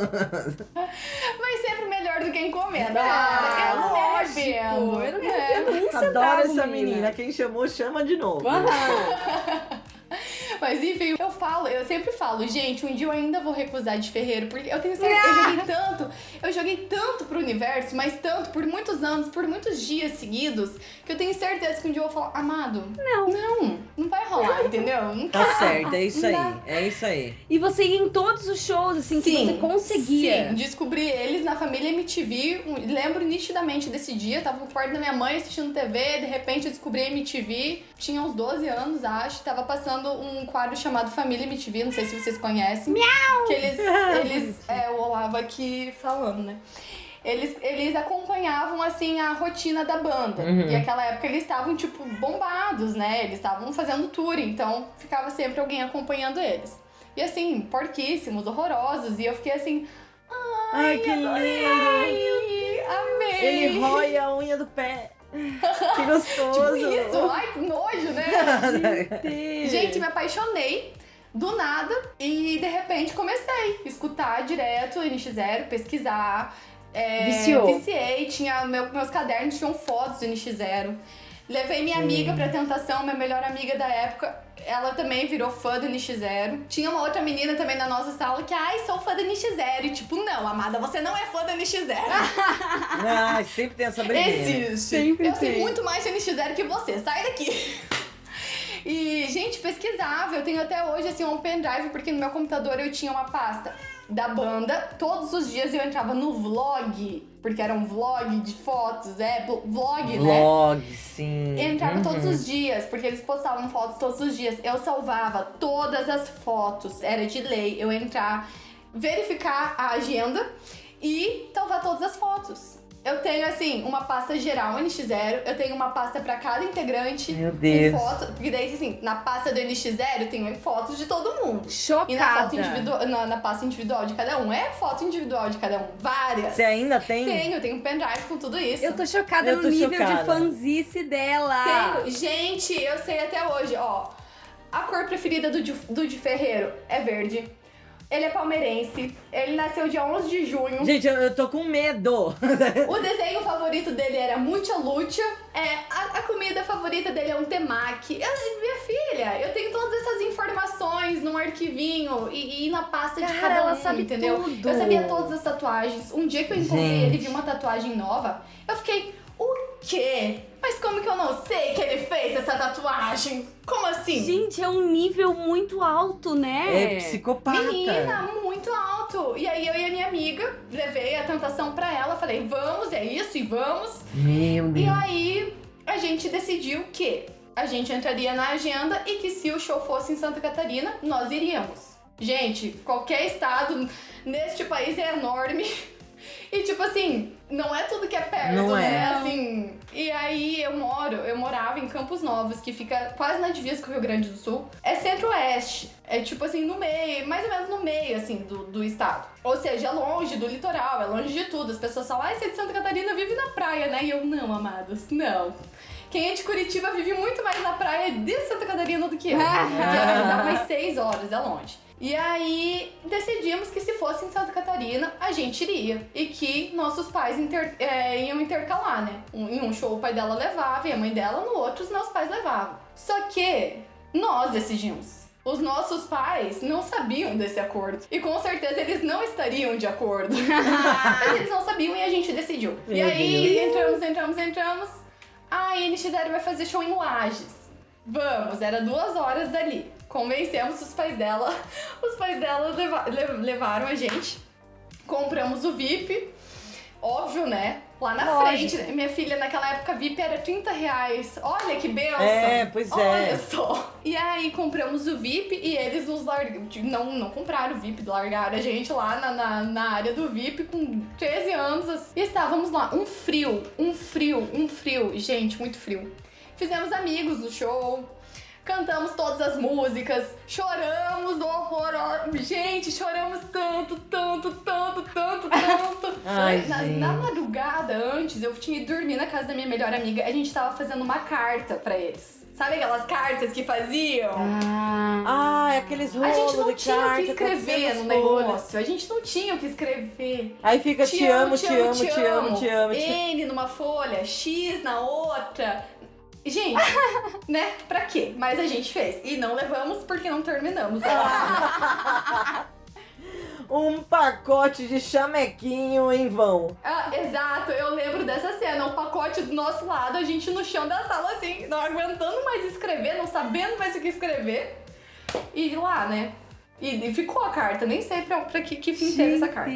S3: Mas sempre melhor do que encomenda.
S1: Ah,
S3: eu não me arrependo.
S1: Eu não me arrependo
S2: Adoro essa menina. Quem chamou, chama de novo.
S1: Aham. (laughs) (laughs)
S3: Mas enfim, eu falo, eu sempre falo, gente, um dia eu ainda vou recusar de Ferreiro, porque eu tenho certeza, eu (laughs) joguei tanto, eu joguei tanto pro universo, mas tanto, por muitos anos, por muitos dias seguidos, que eu tenho certeza que um dia eu vou falar, amado,
S1: Não.
S3: não, não vai rolar, entendeu? Não
S2: Tá certo, é isso aí. É isso aí.
S1: E você ia em todos os shows, assim, que você conseguia.
S3: Sim, descobri eles na família MTV. Lembro nitidamente desse dia. Tava no quarto da minha mãe assistindo TV. De repente eu descobri a MTV. Tinha uns 12 anos, acho. Tava passando um quadro chamado Família MTV. Não sei se vocês conhecem. Miau! Que eles. (laughs) eles é, o Olavo aqui falando, né? Eles, eles acompanhavam, assim, a rotina da banda.
S2: Uhum.
S3: E aquela época eles estavam, tipo, bombados, né? Eles estavam fazendo tour, então ficava sempre alguém acompanhando eles. E assim, porquíssimos, horrorosos. E eu fiquei assim.
S2: Ai, que
S3: adorei,
S2: lindo.
S3: Amei!
S2: Ele rói a unha do pé. (laughs) Que gostoso.
S3: Tipo isso, ai, que nojo, né? Gente, me apaixonei do nada e de repente comecei a escutar direto NX0, pesquisar. É,
S1: Viciou.
S3: Viciei, tinha meu- meus cadernos tinham fotos do NX0. Levei minha amiga pra tentação, minha melhor amiga da época. Ela também virou fã do NX0. Tinha uma outra menina também na nossa sala que, ai, sou fã do NX0. E tipo, não, amada, você não é fã do NX0. (laughs)
S2: Ai, sempre tem essa briguinha.
S3: Existe.
S1: Sempre
S3: eu sei
S1: tem.
S3: muito mais de NX0 que você. Sai daqui. E, gente, pesquisava. Eu tenho até hoje, assim, um pendrive, porque no meu computador eu tinha uma pasta da banda. Todos os dias eu entrava no vlog, porque era um vlog de fotos, é, blo- vlog, né?
S2: Vlog, sim.
S3: Entrava
S2: Uhum.
S3: todos os dias, porque eles postavam fotos todos os dias. Eu salvava todas as fotos, era de lei eu entrar, verificar a agenda e salvar todas as fotos. Eu tenho, assim, uma pasta geral NX0, eu tenho uma pasta pra cada integrante.
S2: Meu
S3: com
S2: Deus.
S3: foto, porque daí, assim, na pasta do NX0 eu tenho fotos de todo mundo. E na,
S1: Chocada.
S3: foto individual, na, na pasta individual de cada um, é foto individual de cada um. Várias.
S2: Você ainda tem?
S3: Tenho, tenho um pendrive com tudo isso.
S1: Eu tô chocada
S2: Eu
S1: no
S2: tô
S1: nível de
S2: chocada.
S1: fanzice dela.
S3: Tenho. Gente, eu sei até hoje, ó. A cor preferida do, do Di Ferreiro é verde. Ele é palmeirense. Ele nasceu dia 11 de junho.
S2: Gente, eu, eu tô com medo.
S3: O desenho favorito dele era Mucha Lucha. É, a, a comida favorita dele é um temaki. Eu- minha filha, eu tenho todas essas informações num arquivinho e, e na pasta de
S1: Cara,
S3: cada
S1: ela
S3: um,
S1: sabe
S3: entendeu?
S1: tudo.
S3: Eu sabia todas as tatuagens. Um dia que eu encontrei ele e vi uma tatuagem nova, eu fiquei, quê? Mas como que eu não sei que ele fez essa tatuagem? Como assim?
S1: Gente, é um nível muito alto, né?
S2: É psicopata.
S3: Menina, muito alto. E aí eu e a minha amiga levei a tentação pra ela, falei, vamos, é isso e vamos.
S2: Meu
S3: E
S2: Deus.
S3: aí a gente decidiu que a gente entraria na agenda e que se o show fosse em Santa Catarina, nós iríamos. Gente, qualquer estado neste país é enorme. E tipo assim, não é tudo que é perto,
S2: Não é.
S3: né? Assim. E aí eu moro, eu morava em Campos Novos, que fica quase na divisa com o Rio Grande do Sul. É centro-oeste. É tipo assim, no meio, mais ou menos no meio, assim, do, do estado. Ou seja, é longe do litoral, é longe de tudo. As pessoas falam, ah, você é de Santa Catarina, vive na praia, né? E eu, não, amados, não. Quem é de Curitiba vive muito mais na praia de Santa Catarina do que eu. (laughs) Dá mais seis horas, é longe. E aí decidimos que se fosse em Santa Catarina, a gente iria. E que nossos pais inter- é, iam intercalar, né? Um- em um show o pai dela levava e a mãe dela, no outro os meus pais levavam. Só que nós decidimos. Os nossos pais não sabiam desse acordo. E com certeza eles não estariam de acordo. Mas (laughs) eles não sabiam e a gente decidiu. e
S2: Meu
S3: aí entramos, entramos, entramos. Ah, a NX0 vai fazer show em Lages. Vamos, era duas horas dali. Convencemos os pais dela. (laughs) Os pais dela leva- le- levaram a gente. Compramos o VIP. Óbvio, né? Lá na
S1: Lógico.
S3: frente. Minha filha, naquela época, VIP era 30 reais. Olha que benção.
S2: É, pois é.
S3: Olha só. E aí compramos o VIP e eles nos largaram. Não, não compraram o VIP, largaram a gente lá na, na, na área do VIP com 13 anos. assim. E estávamos lá. Um frio, um frio, um frio. Gente, muito frio. Fizemos amigos no show. Cantamos todas as músicas, choramos horror, gente, choramos tanto, tanto, tanto, tanto, tanto. (laughs)
S2: Ai,
S3: na, na madrugada antes, eu tinha ido dormir na casa da minha melhor amiga, a gente tava fazendo uma carta pra eles. Sabe aquelas cartas que faziam?
S1: Ah,
S2: Ah, é aqueles
S3: a
S2: rolos
S3: gente não
S2: de
S3: tinha o
S2: carta
S3: que escrever no negócio. A gente não tinha o que escrever.
S2: Aí fica te, amo, te amo, te amo, te amo. te-
S3: N numa folha, X na outra. Gente, (laughs) né? Pra quê? Mas a gente fez. E não levamos porque não terminamos. (laughs)
S2: Um pacote de chamequinho em vão.
S3: Ah, exato, eu lembro dessa cena. Um pacote do nosso lado, a gente no chão da sala, assim, não aguentando mais escrever, não sabendo mais o que escrever. E lá, né? E, e ficou a carta, nem sei pra, pra que, que fim teve essa carta.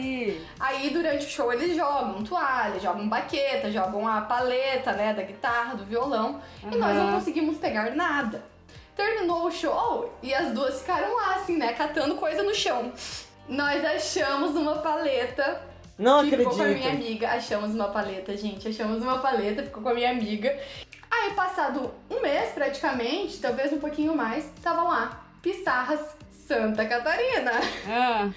S3: Aí durante o show eles jogam toalha, jogam baqueta, jogam a paleta, né, da guitarra, do violão. E nós não conseguimos pegar nada. Terminou o show e as duas ficaram lá, assim, né, catando coisa no chão. Nós achamos uma paleta
S2: Não
S3: que ficou com a minha
S2: acredito.
S3: amiga. Achamos uma paleta, gente. Achamos uma paleta, ficou com a minha amiga. Aí, passado um mês praticamente, talvez um pouquinho mais, tava lá. Pissarras, Santa Catarina.
S1: Ah.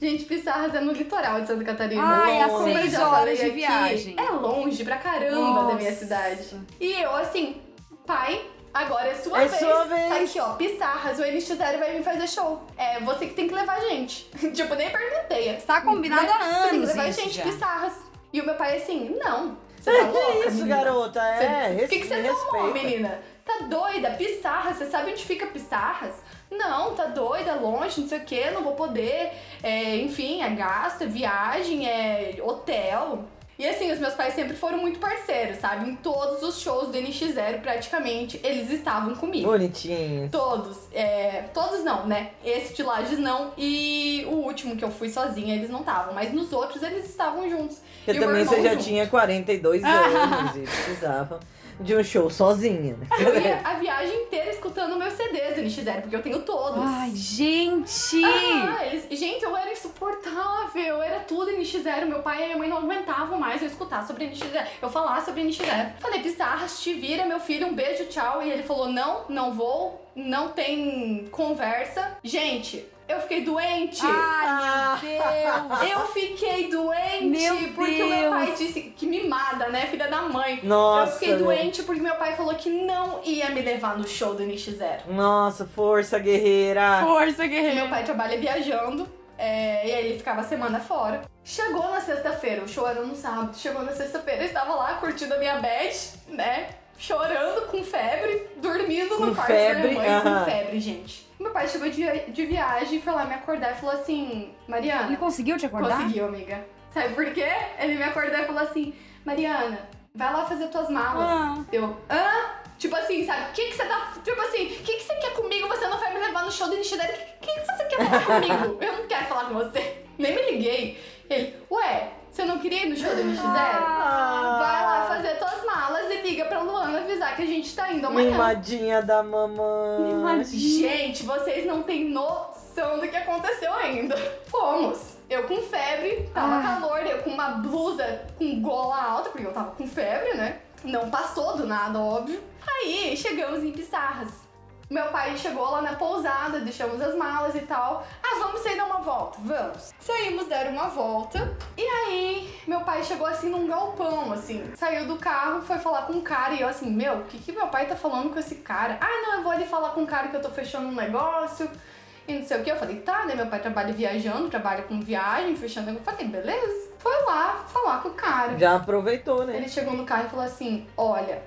S3: Gente, Pissarras é no litoral de Santa Catarina.
S1: Ai,
S2: é
S3: Como eu
S1: seis horas de
S3: aqui,
S1: viagem.
S3: É longe pra caramba da minha
S1: Nossa.
S3: cidade. E eu, assim, pai, agora é sua
S2: É
S3: vez.
S2: sua
S3: Tá
S2: vez.
S3: aqui, ó, Pissarras, o NX0 vai vir fazer show. É você que tem que levar a gente. (laughs) tipo, nem perguntei.
S1: Tá combinado há
S3: Você tem que
S1: anos
S3: levar a gente,
S1: já.
S3: Pissarras. E o meu pai assim, não. Você tá louca,
S2: Que isso,
S3: menina?
S2: garota? É,
S3: O que, que você
S2: res-
S3: tomou,
S2: respeita.
S3: menina? Tá doida? Pissarras, você sabe onde fica Pissarras? Não, tá doida, longe, não sei o que, não vou poder. É, enfim, é gasto, é viagem, é hotel. E assim, os meus pais sempre foram muito parceiros, sabe? Em todos os shows do NX0, praticamente, eles estavam comigo.
S2: Bonitinho.
S3: Todos. É, todos não, né? Esse de Lages não. E o último que eu fui sozinha, eles não estavam. Mas nos outros, eles estavam juntos.
S2: Porque
S3: E
S2: também você já
S3: junto.
S2: tinha 42 (laughs) anos e precisava de um show sozinha, né?
S3: Eu ia a viagem inteira escutando meus CDs do NX0, porque eu tenho todos.
S1: Ai, gente!
S3: Ah, eles- gente, eu era insuportável, era tudo NX0. Meu pai e minha mãe não aguentavam mais eu escutar sobre NX0. Eu falar sobre NX0. Falei, Pissarras, te vira, meu filho, um beijo, tchau. E ele falou: não, não vou, não tem conversa. Gente, eu fiquei doente.
S1: Ai, meu Deus!
S3: Eu fiquei doente
S1: Meu
S3: porque o meu pai
S1: Deus.
S3: disse que mimada, né, filha da mãe.
S2: Nossa.
S3: eu fiquei doente porque meu pai falou que não ia me levar no show do NX0.
S2: Nossa, força, guerreira.
S1: Força,
S3: Meu
S1: guerreiro!
S3: pai trabalha viajando, é, e aí ele ficava a semana fora. Chegou na sexta-feira, o show era no sábado. Chegou na sexta-feira, eu estava lá curtindo a minha bed, né? Chorando, com febre, dormindo
S2: Com
S3: no quarto
S2: febre,
S3: da minha mãe,
S2: aham.
S3: com febre, gente. Meu pai chegou de, de viagem, foi lá me acordar e falou assim: Mariana,
S1: Ele conseguiu te acordar?
S3: Conseguiu, amiga. Sabe por quê? Ele me acordou e falou assim: Mariana, vai lá fazer tuas malas.
S1: Ah.
S3: Eu, hã? Tipo assim, sabe? O que, que você tá. Tipo assim, o que, que você quer comigo? Você não vai me levar no show do Nishidari? O que, que, que você quer falar comigo? Eu não quero falar com você. Nem me liguei. Ele, ué, você não queria ir no show do Nishizero?
S2: Ah.
S3: Vai lá fazer tuas malas e liga pra Luana avisar que a gente tá indo amanhã.
S2: Mimadinha da mamãe.
S1: Mimadinha.
S3: Gente, vocês não têm noção do que aconteceu ainda. Fomos. Eu com febre, tava
S1: Ah.
S3: calor, eu com uma blusa com gola alta, porque eu tava com febre, né? Não passou do nada, óbvio. Aí chegamos em Pissarras. Meu pai chegou lá na pousada, deixamos as malas e tal. Ah, vamos sair dar uma volta? Vamos. Saímos, deram uma volta. E aí, meu pai chegou assim num galpão, assim. Saiu do carro, foi falar com um cara. E eu assim, meu, o que, que meu pai tá falando com esse cara? Ah, não, eu vou ali falar com um cara que eu tô fechando um negócio. E não sei o que. Eu falei, tá, né? Meu pai trabalha viajando, trabalha com viagem, fechando negócio. Eu falei, beleza. Foi lá falar com o cara.
S2: Já aproveitou, né?
S3: Ele chegou no carro e falou assim: Olha,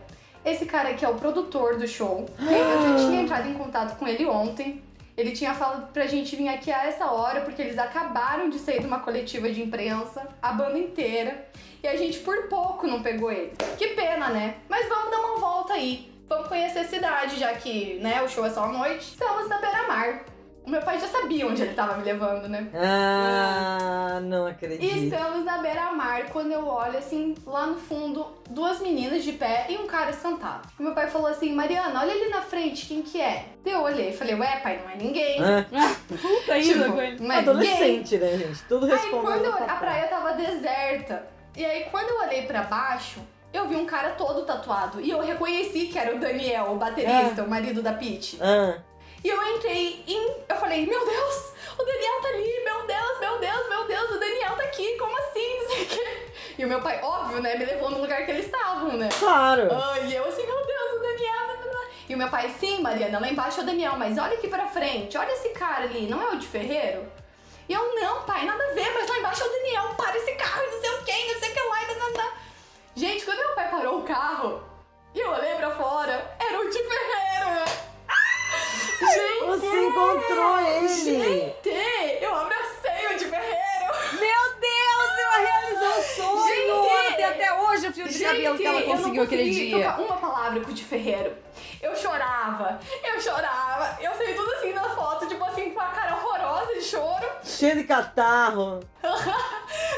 S3: esse cara aqui é o produtor do show. Eu já tinha entrado em contato com ele ontem. Ele tinha falado pra gente vir aqui a essa hora, porque eles acabaram de sair de uma coletiva de imprensa, a banda inteira. E a gente por pouco não pegou ele. Que pena, né? Mas vamos dar uma volta aí. Vamos conhecer a cidade, já que né, o show é só à noite. Estamos na beira-mar. O meu pai já sabia onde ele tava me levando, né?
S2: Ah, não
S3: E
S2: acredito.
S3: estamos na beira-mar quando eu olho assim, lá no fundo, duas meninas de pé e um cara sentado. E meu pai falou assim: Mariana, olha ali na frente, quem que é? Eu olhei e falei: Ué, pai, não é ninguém.
S2: Ah, (laughs)
S1: Puta
S3: Tipo,
S1: ainda com ele.
S3: não é ninguém.
S2: adolescente, né, gente? Tudo
S3: Aí
S2: respondendo.
S3: quando eu, a praia tava deserta. E aí quando eu olhei pra baixo, eu vi um cara todo tatuado. E eu reconheci que era o Daniel, o baterista, o marido da Pete.
S2: Ah,
S3: E eu entrei em. Eu falei, meu Deus, o Daniel tá ali, meu Deus, meu Deus, meu Deus, o Daniel tá aqui, como assim? (laughs) Não sei o quê. E o meu pai, óbvio, né, me levou no lugar que eles estavam, né?
S2: claro.
S3: Ah, e eu assim, meu Deus, o Daniel. blá. E o meu pai, sim, Mariana, lá embaixo é o Daniel, mas olha aqui pra frente, olha esse cara ali, não é o de Ferreiro? E eu, não, pai, nada a ver, mas lá embaixo é o Daniel, para esse carro, não sei o quê, não sei o que lá, e não. Gente, quando meu pai parou o carro e eu olhei pra fora, era o de Ferreiro. Gente,
S2: Você encontrou ele.
S3: gente, eu abracei o de Ferreiro.
S1: Meu Deus, ela realizou o sonho!
S3: Gente!
S1: Tem até hoje o fio de cabelo que ela
S3: eu não
S1: conseguiu aquele dia.
S3: uma palavra com o de Ferreiro. Eu chorava, eu chorava, eu sei tudo assim na foto, tipo assim, com a cara horrorosa de choro, (laughs)
S2: Cheio de catarro.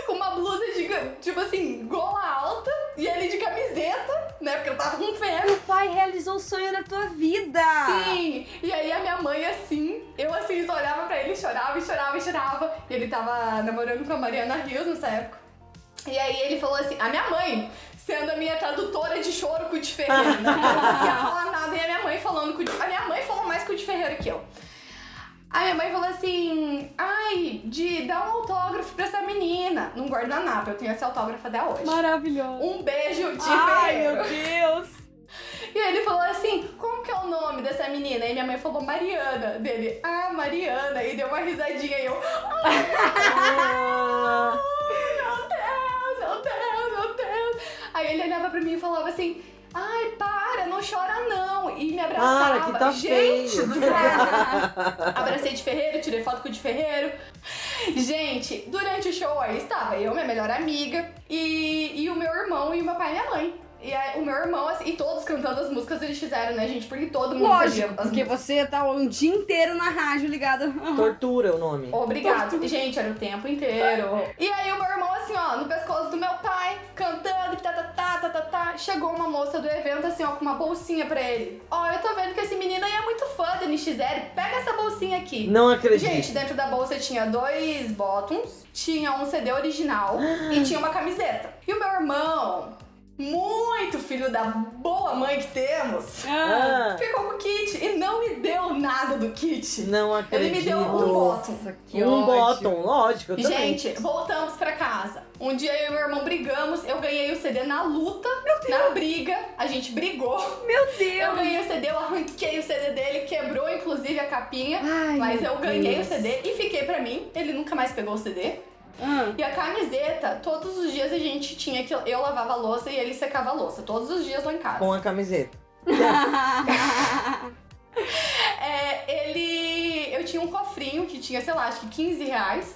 S3: com uma blusa de, tipo assim, gola alta, e ele de camiseta, né, porque eu tava com febre.
S1: Meu pai realizou o sonho da tua vida!
S3: Sim, e aí a minha mãe assim, eu assim, só olhava pra ele, chorava e chorava e chorava. E ele tava namorando com a Mariana Rios nessa época. E aí ele falou assim, a minha mãe, sendo a minha tradutora de choro com o de Ferreiro? Eu (laughs) não conseguia falar nada, e a minha mãe falando com o de... A minha mãe falou mais com o de Ferreiro que eu. A minha mãe falou assim, ai, de dar um autógrafo pra essa menina, num guardanapo. Eu tenho esse autógrafo até hoje.
S1: Maravilhoso.
S3: Um beijo de
S1: Ai,
S3: Ferreiro.
S1: meu Deus! (laughs)
S3: E ele falou assim, como que é o nome dessa menina? E minha mãe falou Mariana. Dele, ah, Mariana. E deu uma risadinha e eu,
S2: Ah, (laughs)
S3: Aí ele olhava pra mim e falava assim, ai, para, não chora não. E me abraçava.
S2: Para, que tá
S3: Gente
S2: feio.
S3: do céu. (laughs) Abracei de Ferreiro, tirei foto com o de Ferreiro. Gente, durante o show aí estava eu, minha melhor amiga, e, e o meu irmão e o meu pai e minha mãe. E aí, o meu irmão, assim, e todos cantando as músicas eles fizeram, né, gente? Porque todo mundo
S1: Lógico,
S3: sabia as
S1: porque você tá um dia inteiro na rádio ligada.
S2: Tortura é o nome.
S3: Obrigado. Gente, era o tempo inteiro. E aí o meu irmão, assim, ó, no pescoço do meu pai, cantando, tá, tá, tá, tá, tá, tá. Chegou uma moça do evento, assim, ó, com uma bolsinha pra ele. Ó, eu tô vendo que esse menino aí é muito fã da NX0. Pega essa bolsinha aqui.
S2: Não acredito.
S3: Gente, dentro da bolsa tinha dois bottoms, tinha um CD original (gasps) e tinha uma camiseta. E o meu irmão, muito filho da boa mãe que temos,
S1: Ah,
S2: Ah,
S3: ficou com o kit e não me deu nada do kit.
S2: não acredito.
S3: Ele me deu um bottom.
S1: nossa, que
S2: Um
S1: ódio.
S2: bottom, lógico. Eu também.
S3: Gente, voltamos pra casa. Um dia eu e meu irmão brigamos, eu ganhei o CD na luta, na briga, a gente brigou.
S1: Meu
S3: Eu
S1: Deus!
S3: ganhei o CD, eu arranquei o CD dele, quebrou inclusive a capinha.
S1: Ai,
S3: mas eu ganhei
S1: Deus.
S3: o CD e fiquei pra mim. Ele nunca mais pegou o CD.
S1: Ah.
S3: E a camiseta, todos os dias a gente tinha que. Eu lavava a louça e ele secava a louça. Todos os dias lá em casa.
S2: Com a camiseta. (laughs) (laughs)
S3: É, ele. Eu tinha um cofrinho que tinha, sei lá, acho que 15 reais.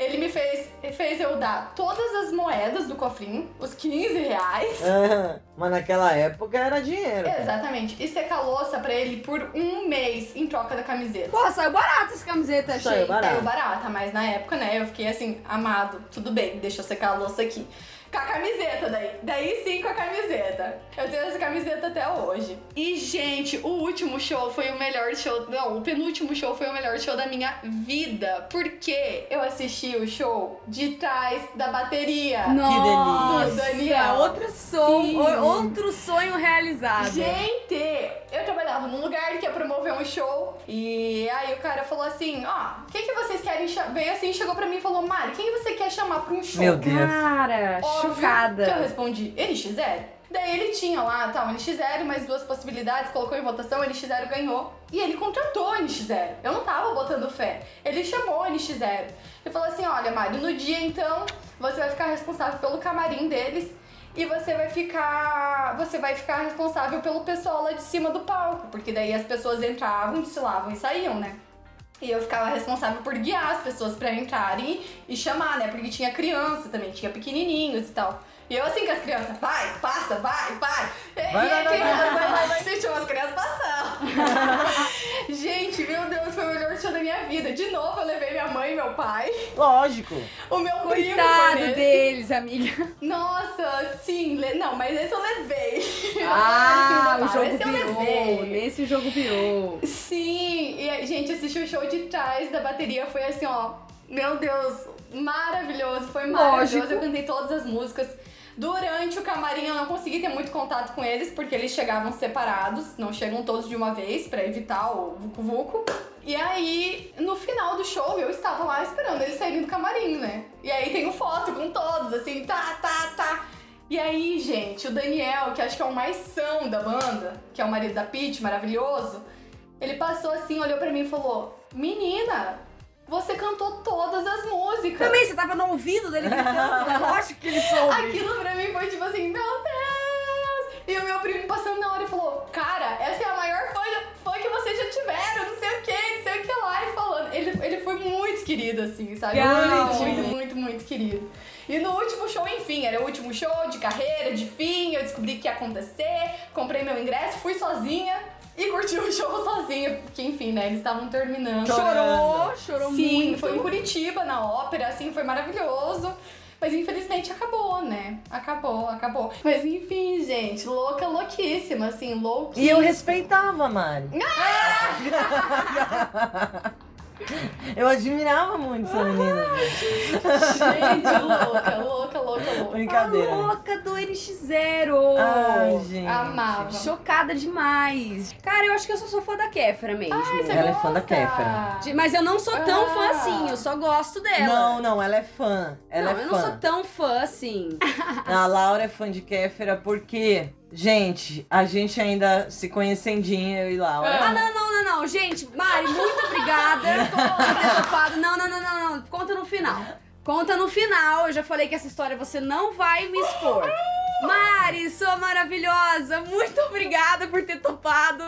S3: Ele me fez, fez eu dar todas as moedas do cofrinho, os 15 reais. (laughs)
S2: Ah, mas naquela época era dinheiro. cara.
S3: Exatamente. E secar a louça pra ele por um mês em troca da camiseta.
S1: Porra, saiu barato essa camiseta, achei.
S2: Saiu barato.
S3: Saiu barata, mas na época, né, eu fiquei assim, amado, tudo bem, deixa eu secar a louça aqui. Com a camiseta daí. Daí sim com a camiseta. Eu tenho essa camiseta até hoje. E, gente, o último show foi o melhor show. Não, o penúltimo show foi o melhor show da minha vida. Porque eu assisti o show de trás da bateria.
S1: Nossa,
S3: delícia. Daniel.
S1: Outro sonho,
S3: Sim.
S1: outro sonho realizado.
S3: Gente, eu trabalhava num lugar que ia promover um show e aí o cara falou assim, ó, quem que vocês querem chamar? Veio assim, chegou pra mim e falou, Mari, quem você quer chamar pra um show?
S2: Meu Deus.
S1: Cara,
S3: Óbvio
S1: chocada.
S3: Que eu respondi, NX0. Daí ele tinha lá, tá, um NX0, mais duas possibilidades, colocou em votação, o NX0 ganhou. E ele contratou o NX0. Eu não tava botando fé. Ele chamou o NX0. Ele falou assim, olha, Mário, no dia então, você vai ficar responsável pelo camarim deles e você vai ficar. Você vai ficar responsável pelo pessoal lá de cima do palco. Porque daí as pessoas entravam, desfilavam e saíam, né? E eu ficava responsável por guiar as pessoas pra entrarem e chamar, né? Porque tinha criança também, tinha pequenininhos e tal. E eu assim com as crianças, vai, passa, vai, vai. E,
S2: Vai,
S3: e a
S2: vai,
S3: criança,
S2: vai, vai,
S3: vai, deixou as crianças passar. (laughs) Gente, meu Deus, foi o melhor show da minha vida. De novo, eu levei minha mãe e meu pai.
S2: Lógico.
S3: O meu primo
S1: Coitado deles, amiga.
S3: Nossa, sim, le- não, mas esse eu levei.
S1: Ah, (laughs)
S3: Esse
S1: o jogo
S3: esse eu
S1: virou.
S3: levei.
S1: Nesse o jogo virou.
S3: Sim, e a gente assistiu o show de trás da bateria, foi assim, ó, meu Deus, maravilhoso, foi maravilhoso.
S1: Lógico.
S3: Eu cantei todas as músicas. Durante o camarim eu não consegui ter muito contato com eles, porque eles chegavam separados, não chegam todos de uma vez, pra evitar o vucu-vucu. E aí, no final do show, eu estava lá esperando eles saírem do camarim, né? E aí tenho foto com todos, assim, tá, tá, tá. E aí, gente, o Daniel, que acho que é o mais são da banda, que é o marido da Pete, maravilhoso, ele passou assim, olhou pra mim e falou: Menina, você cantou todas as músicas.
S1: Também você tava no ouvido dele gritando, (laughs) né? Lógico que ele soube.
S3: Aquilo pra mim foi tipo assim, meu Deus! E o meu primo passando na hora e falou, cara, essa é a maior fã, fã que vocês já tiveram, não sei o que, não sei o que lá, e falando. Ele, ele foi muito querido, assim, sabe? Muito, muito, muito, muito querido. E no último show, enfim, era o último show de carreira, de fim, eu descobri o que ia acontecer, comprei meu ingresso, fui sozinha e curti o (laughs) show sozinha, porque enfim, né, eles estavam terminando.
S1: Chorou, chorou
S3: Sim,
S1: muito.
S3: foi em Curitiba, na ópera, assim, foi maravilhoso. Mas infelizmente acabou, né? Acabou, acabou. Mas enfim, gente, louca, louquíssima, assim, louquíssima.
S2: E eu respeitava Mari. (laughs) Eu admirava muito essa menina. gente.
S3: Gente, louca, louca, louca, louca.
S2: Brincadeira.
S1: A louca do NX0.
S2: Ai, gente.
S3: Amava.
S1: Chocada demais. Cara, eu acho que eu só sou fã da Kéfera mesmo.
S3: Você
S2: Ela é fã da
S3: gosta?
S2: Kéfera.
S1: De- Mas eu não sou tão
S3: Ah.
S1: fã assim, eu só gosto dela.
S2: Não, não, ela é fã. Ela
S1: não,
S2: é
S1: eu
S2: fã.
S1: não sou tão fã assim.
S2: A Laura é fã de Kéfera porque, gente, a gente ainda se conhecendinho, eu e Laura.
S1: Ah, não, não, não, não. Gente, Mari, muito obrigada (laughs) topado. Não, não, não, não, não. Conta no final. Conta no final. Eu já falei que essa história você não vai me expor. Mari, sou maravilhosa. muito obrigada por ter topado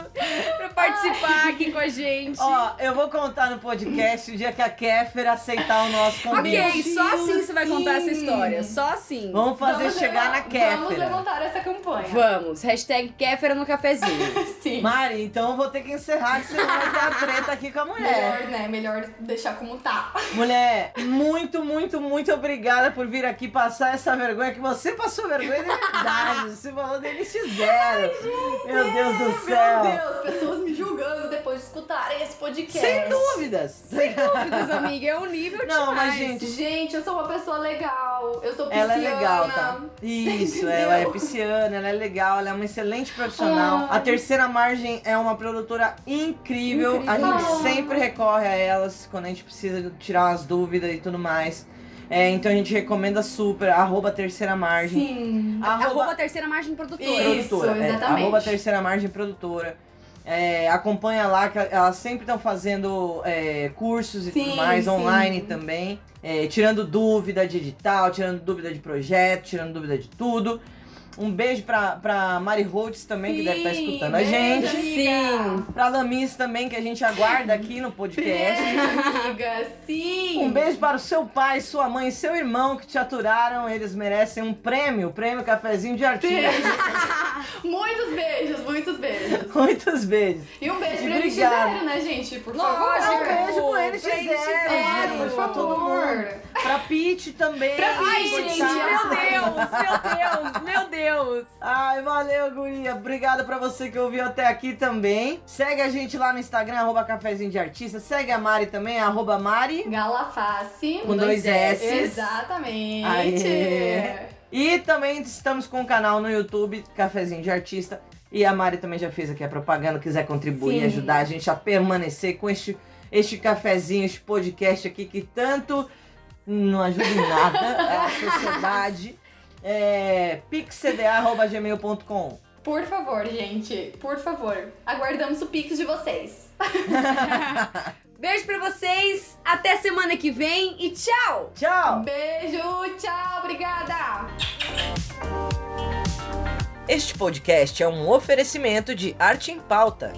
S1: pra participar aqui com a gente.
S2: Ó, eu vou contar no podcast o dia que a Kéfer aceitar o nosso convite.
S1: ok, só assim você vai contar essa história. Só assim.
S2: Vamos fazer
S3: Vamos
S2: chegar
S3: leva-
S2: na Kéfera.
S3: Vamos levantar essa campanha.
S1: Vamos. Hashtag Kéfera no cafezinho. (laughs)
S3: Sim.
S2: Mari, então eu vou ter que encerrar, que senão vai ter a treta aqui com a mulher.
S3: Melhor, né? Melhor deixar como tá.
S2: Mulher, muito, muito, muito obrigada por vir aqui passar essa vergonha, que você passou vergonha verdade. (laughs) Você falou do NX0. Meu Deus do céu.
S3: Meu Deus, pessoas me julgando depois de escutarem esse podcast.
S2: Sem dúvidas. Sem
S1: Dúvidas, amiga, é o nível
S2: Não, mas,
S1: demais.
S2: gente,
S3: Gente, eu sou uma pessoa legal. Eu sou pisciana.
S2: Ela é legal, tá? Isso,
S3: Entendeu?
S2: ela é pisciana, ela é legal, ela é uma excelente profissional.
S3: Ai.
S2: A Terceira Margem é uma produtora incrível. A
S3: Incrível.
S2: gente
S3: Ah.
S2: sempre recorre a elas quando a gente precisa tirar umas dúvidas e tudo mais. É, então a gente recomenda super, arroba Terceira Margem.
S3: Sim.
S1: Arroba terceira margem produtora.
S3: Isso.
S2: produtora. é,
S3: exatamente.
S2: arroba Terceira Margem Produtora. É, acompanha lá, que elas sempre estão fazendo é, cursos e
S3: Sim,
S2: tudo mais,
S3: sim.
S2: online também. É, tirando dúvida de edital, tirando dúvida de projeto, tirando dúvida de tudo. Um beijo pra, pra Mari Holtz também, que deve estar
S3: Sim,
S2: escutando a gente.
S1: Sim.
S2: Pra Lamis também, que a gente aguarda aqui no podcast.
S3: Beijo, amiga. Sim.
S2: Um beijo para o seu pai, sua mãe e seu irmão que te aturaram. Eles merecem um prêmio, o prêmio Cafezinho de Artista. (laughs)
S3: Muitos beijos, muitos beijos.
S2: Muitos beijos.
S3: E um beijo
S2: E
S3: pra eles né, gente? Por
S1: Lógico.
S3: favor.
S2: Um beijo pro eles gente,
S3: por
S2: pra todo mundo.
S3: favor.
S2: Pra Pete também.
S3: Pra
S1: Ai, gente, meu Deus, meu Deus, meu Deus.
S2: Ai, valeu, guria. Obrigado pra você que ouviu até aqui também. Segue a gente lá no Instagram, arroba cafezinho de artista. Segue a Mari também, arroba Mari.
S3: Galaface.
S2: Com dois S.
S3: Exatamente.
S2: Aê. E também estamos com o canal no YouTube, Cafezinho de Artista. E a Mari também já fez aqui a propaganda, quiser contribuir e
S3: Sim.
S2: ajudar a gente a permanecer com este, este cafezinho, este podcast aqui que tanto não ajuda em nada a (laughs) sociedade. É, pixcda.gmail.com
S3: Por favor, gente. Por favor. Aguardamos o pix de vocês. (laughs)
S1: Beijo pra vocês, até semana que vem e tchau!
S2: Tchau!
S3: Beijo, tchau, obrigada!
S2: Este podcast é um oferecimento de Arte em Pauta.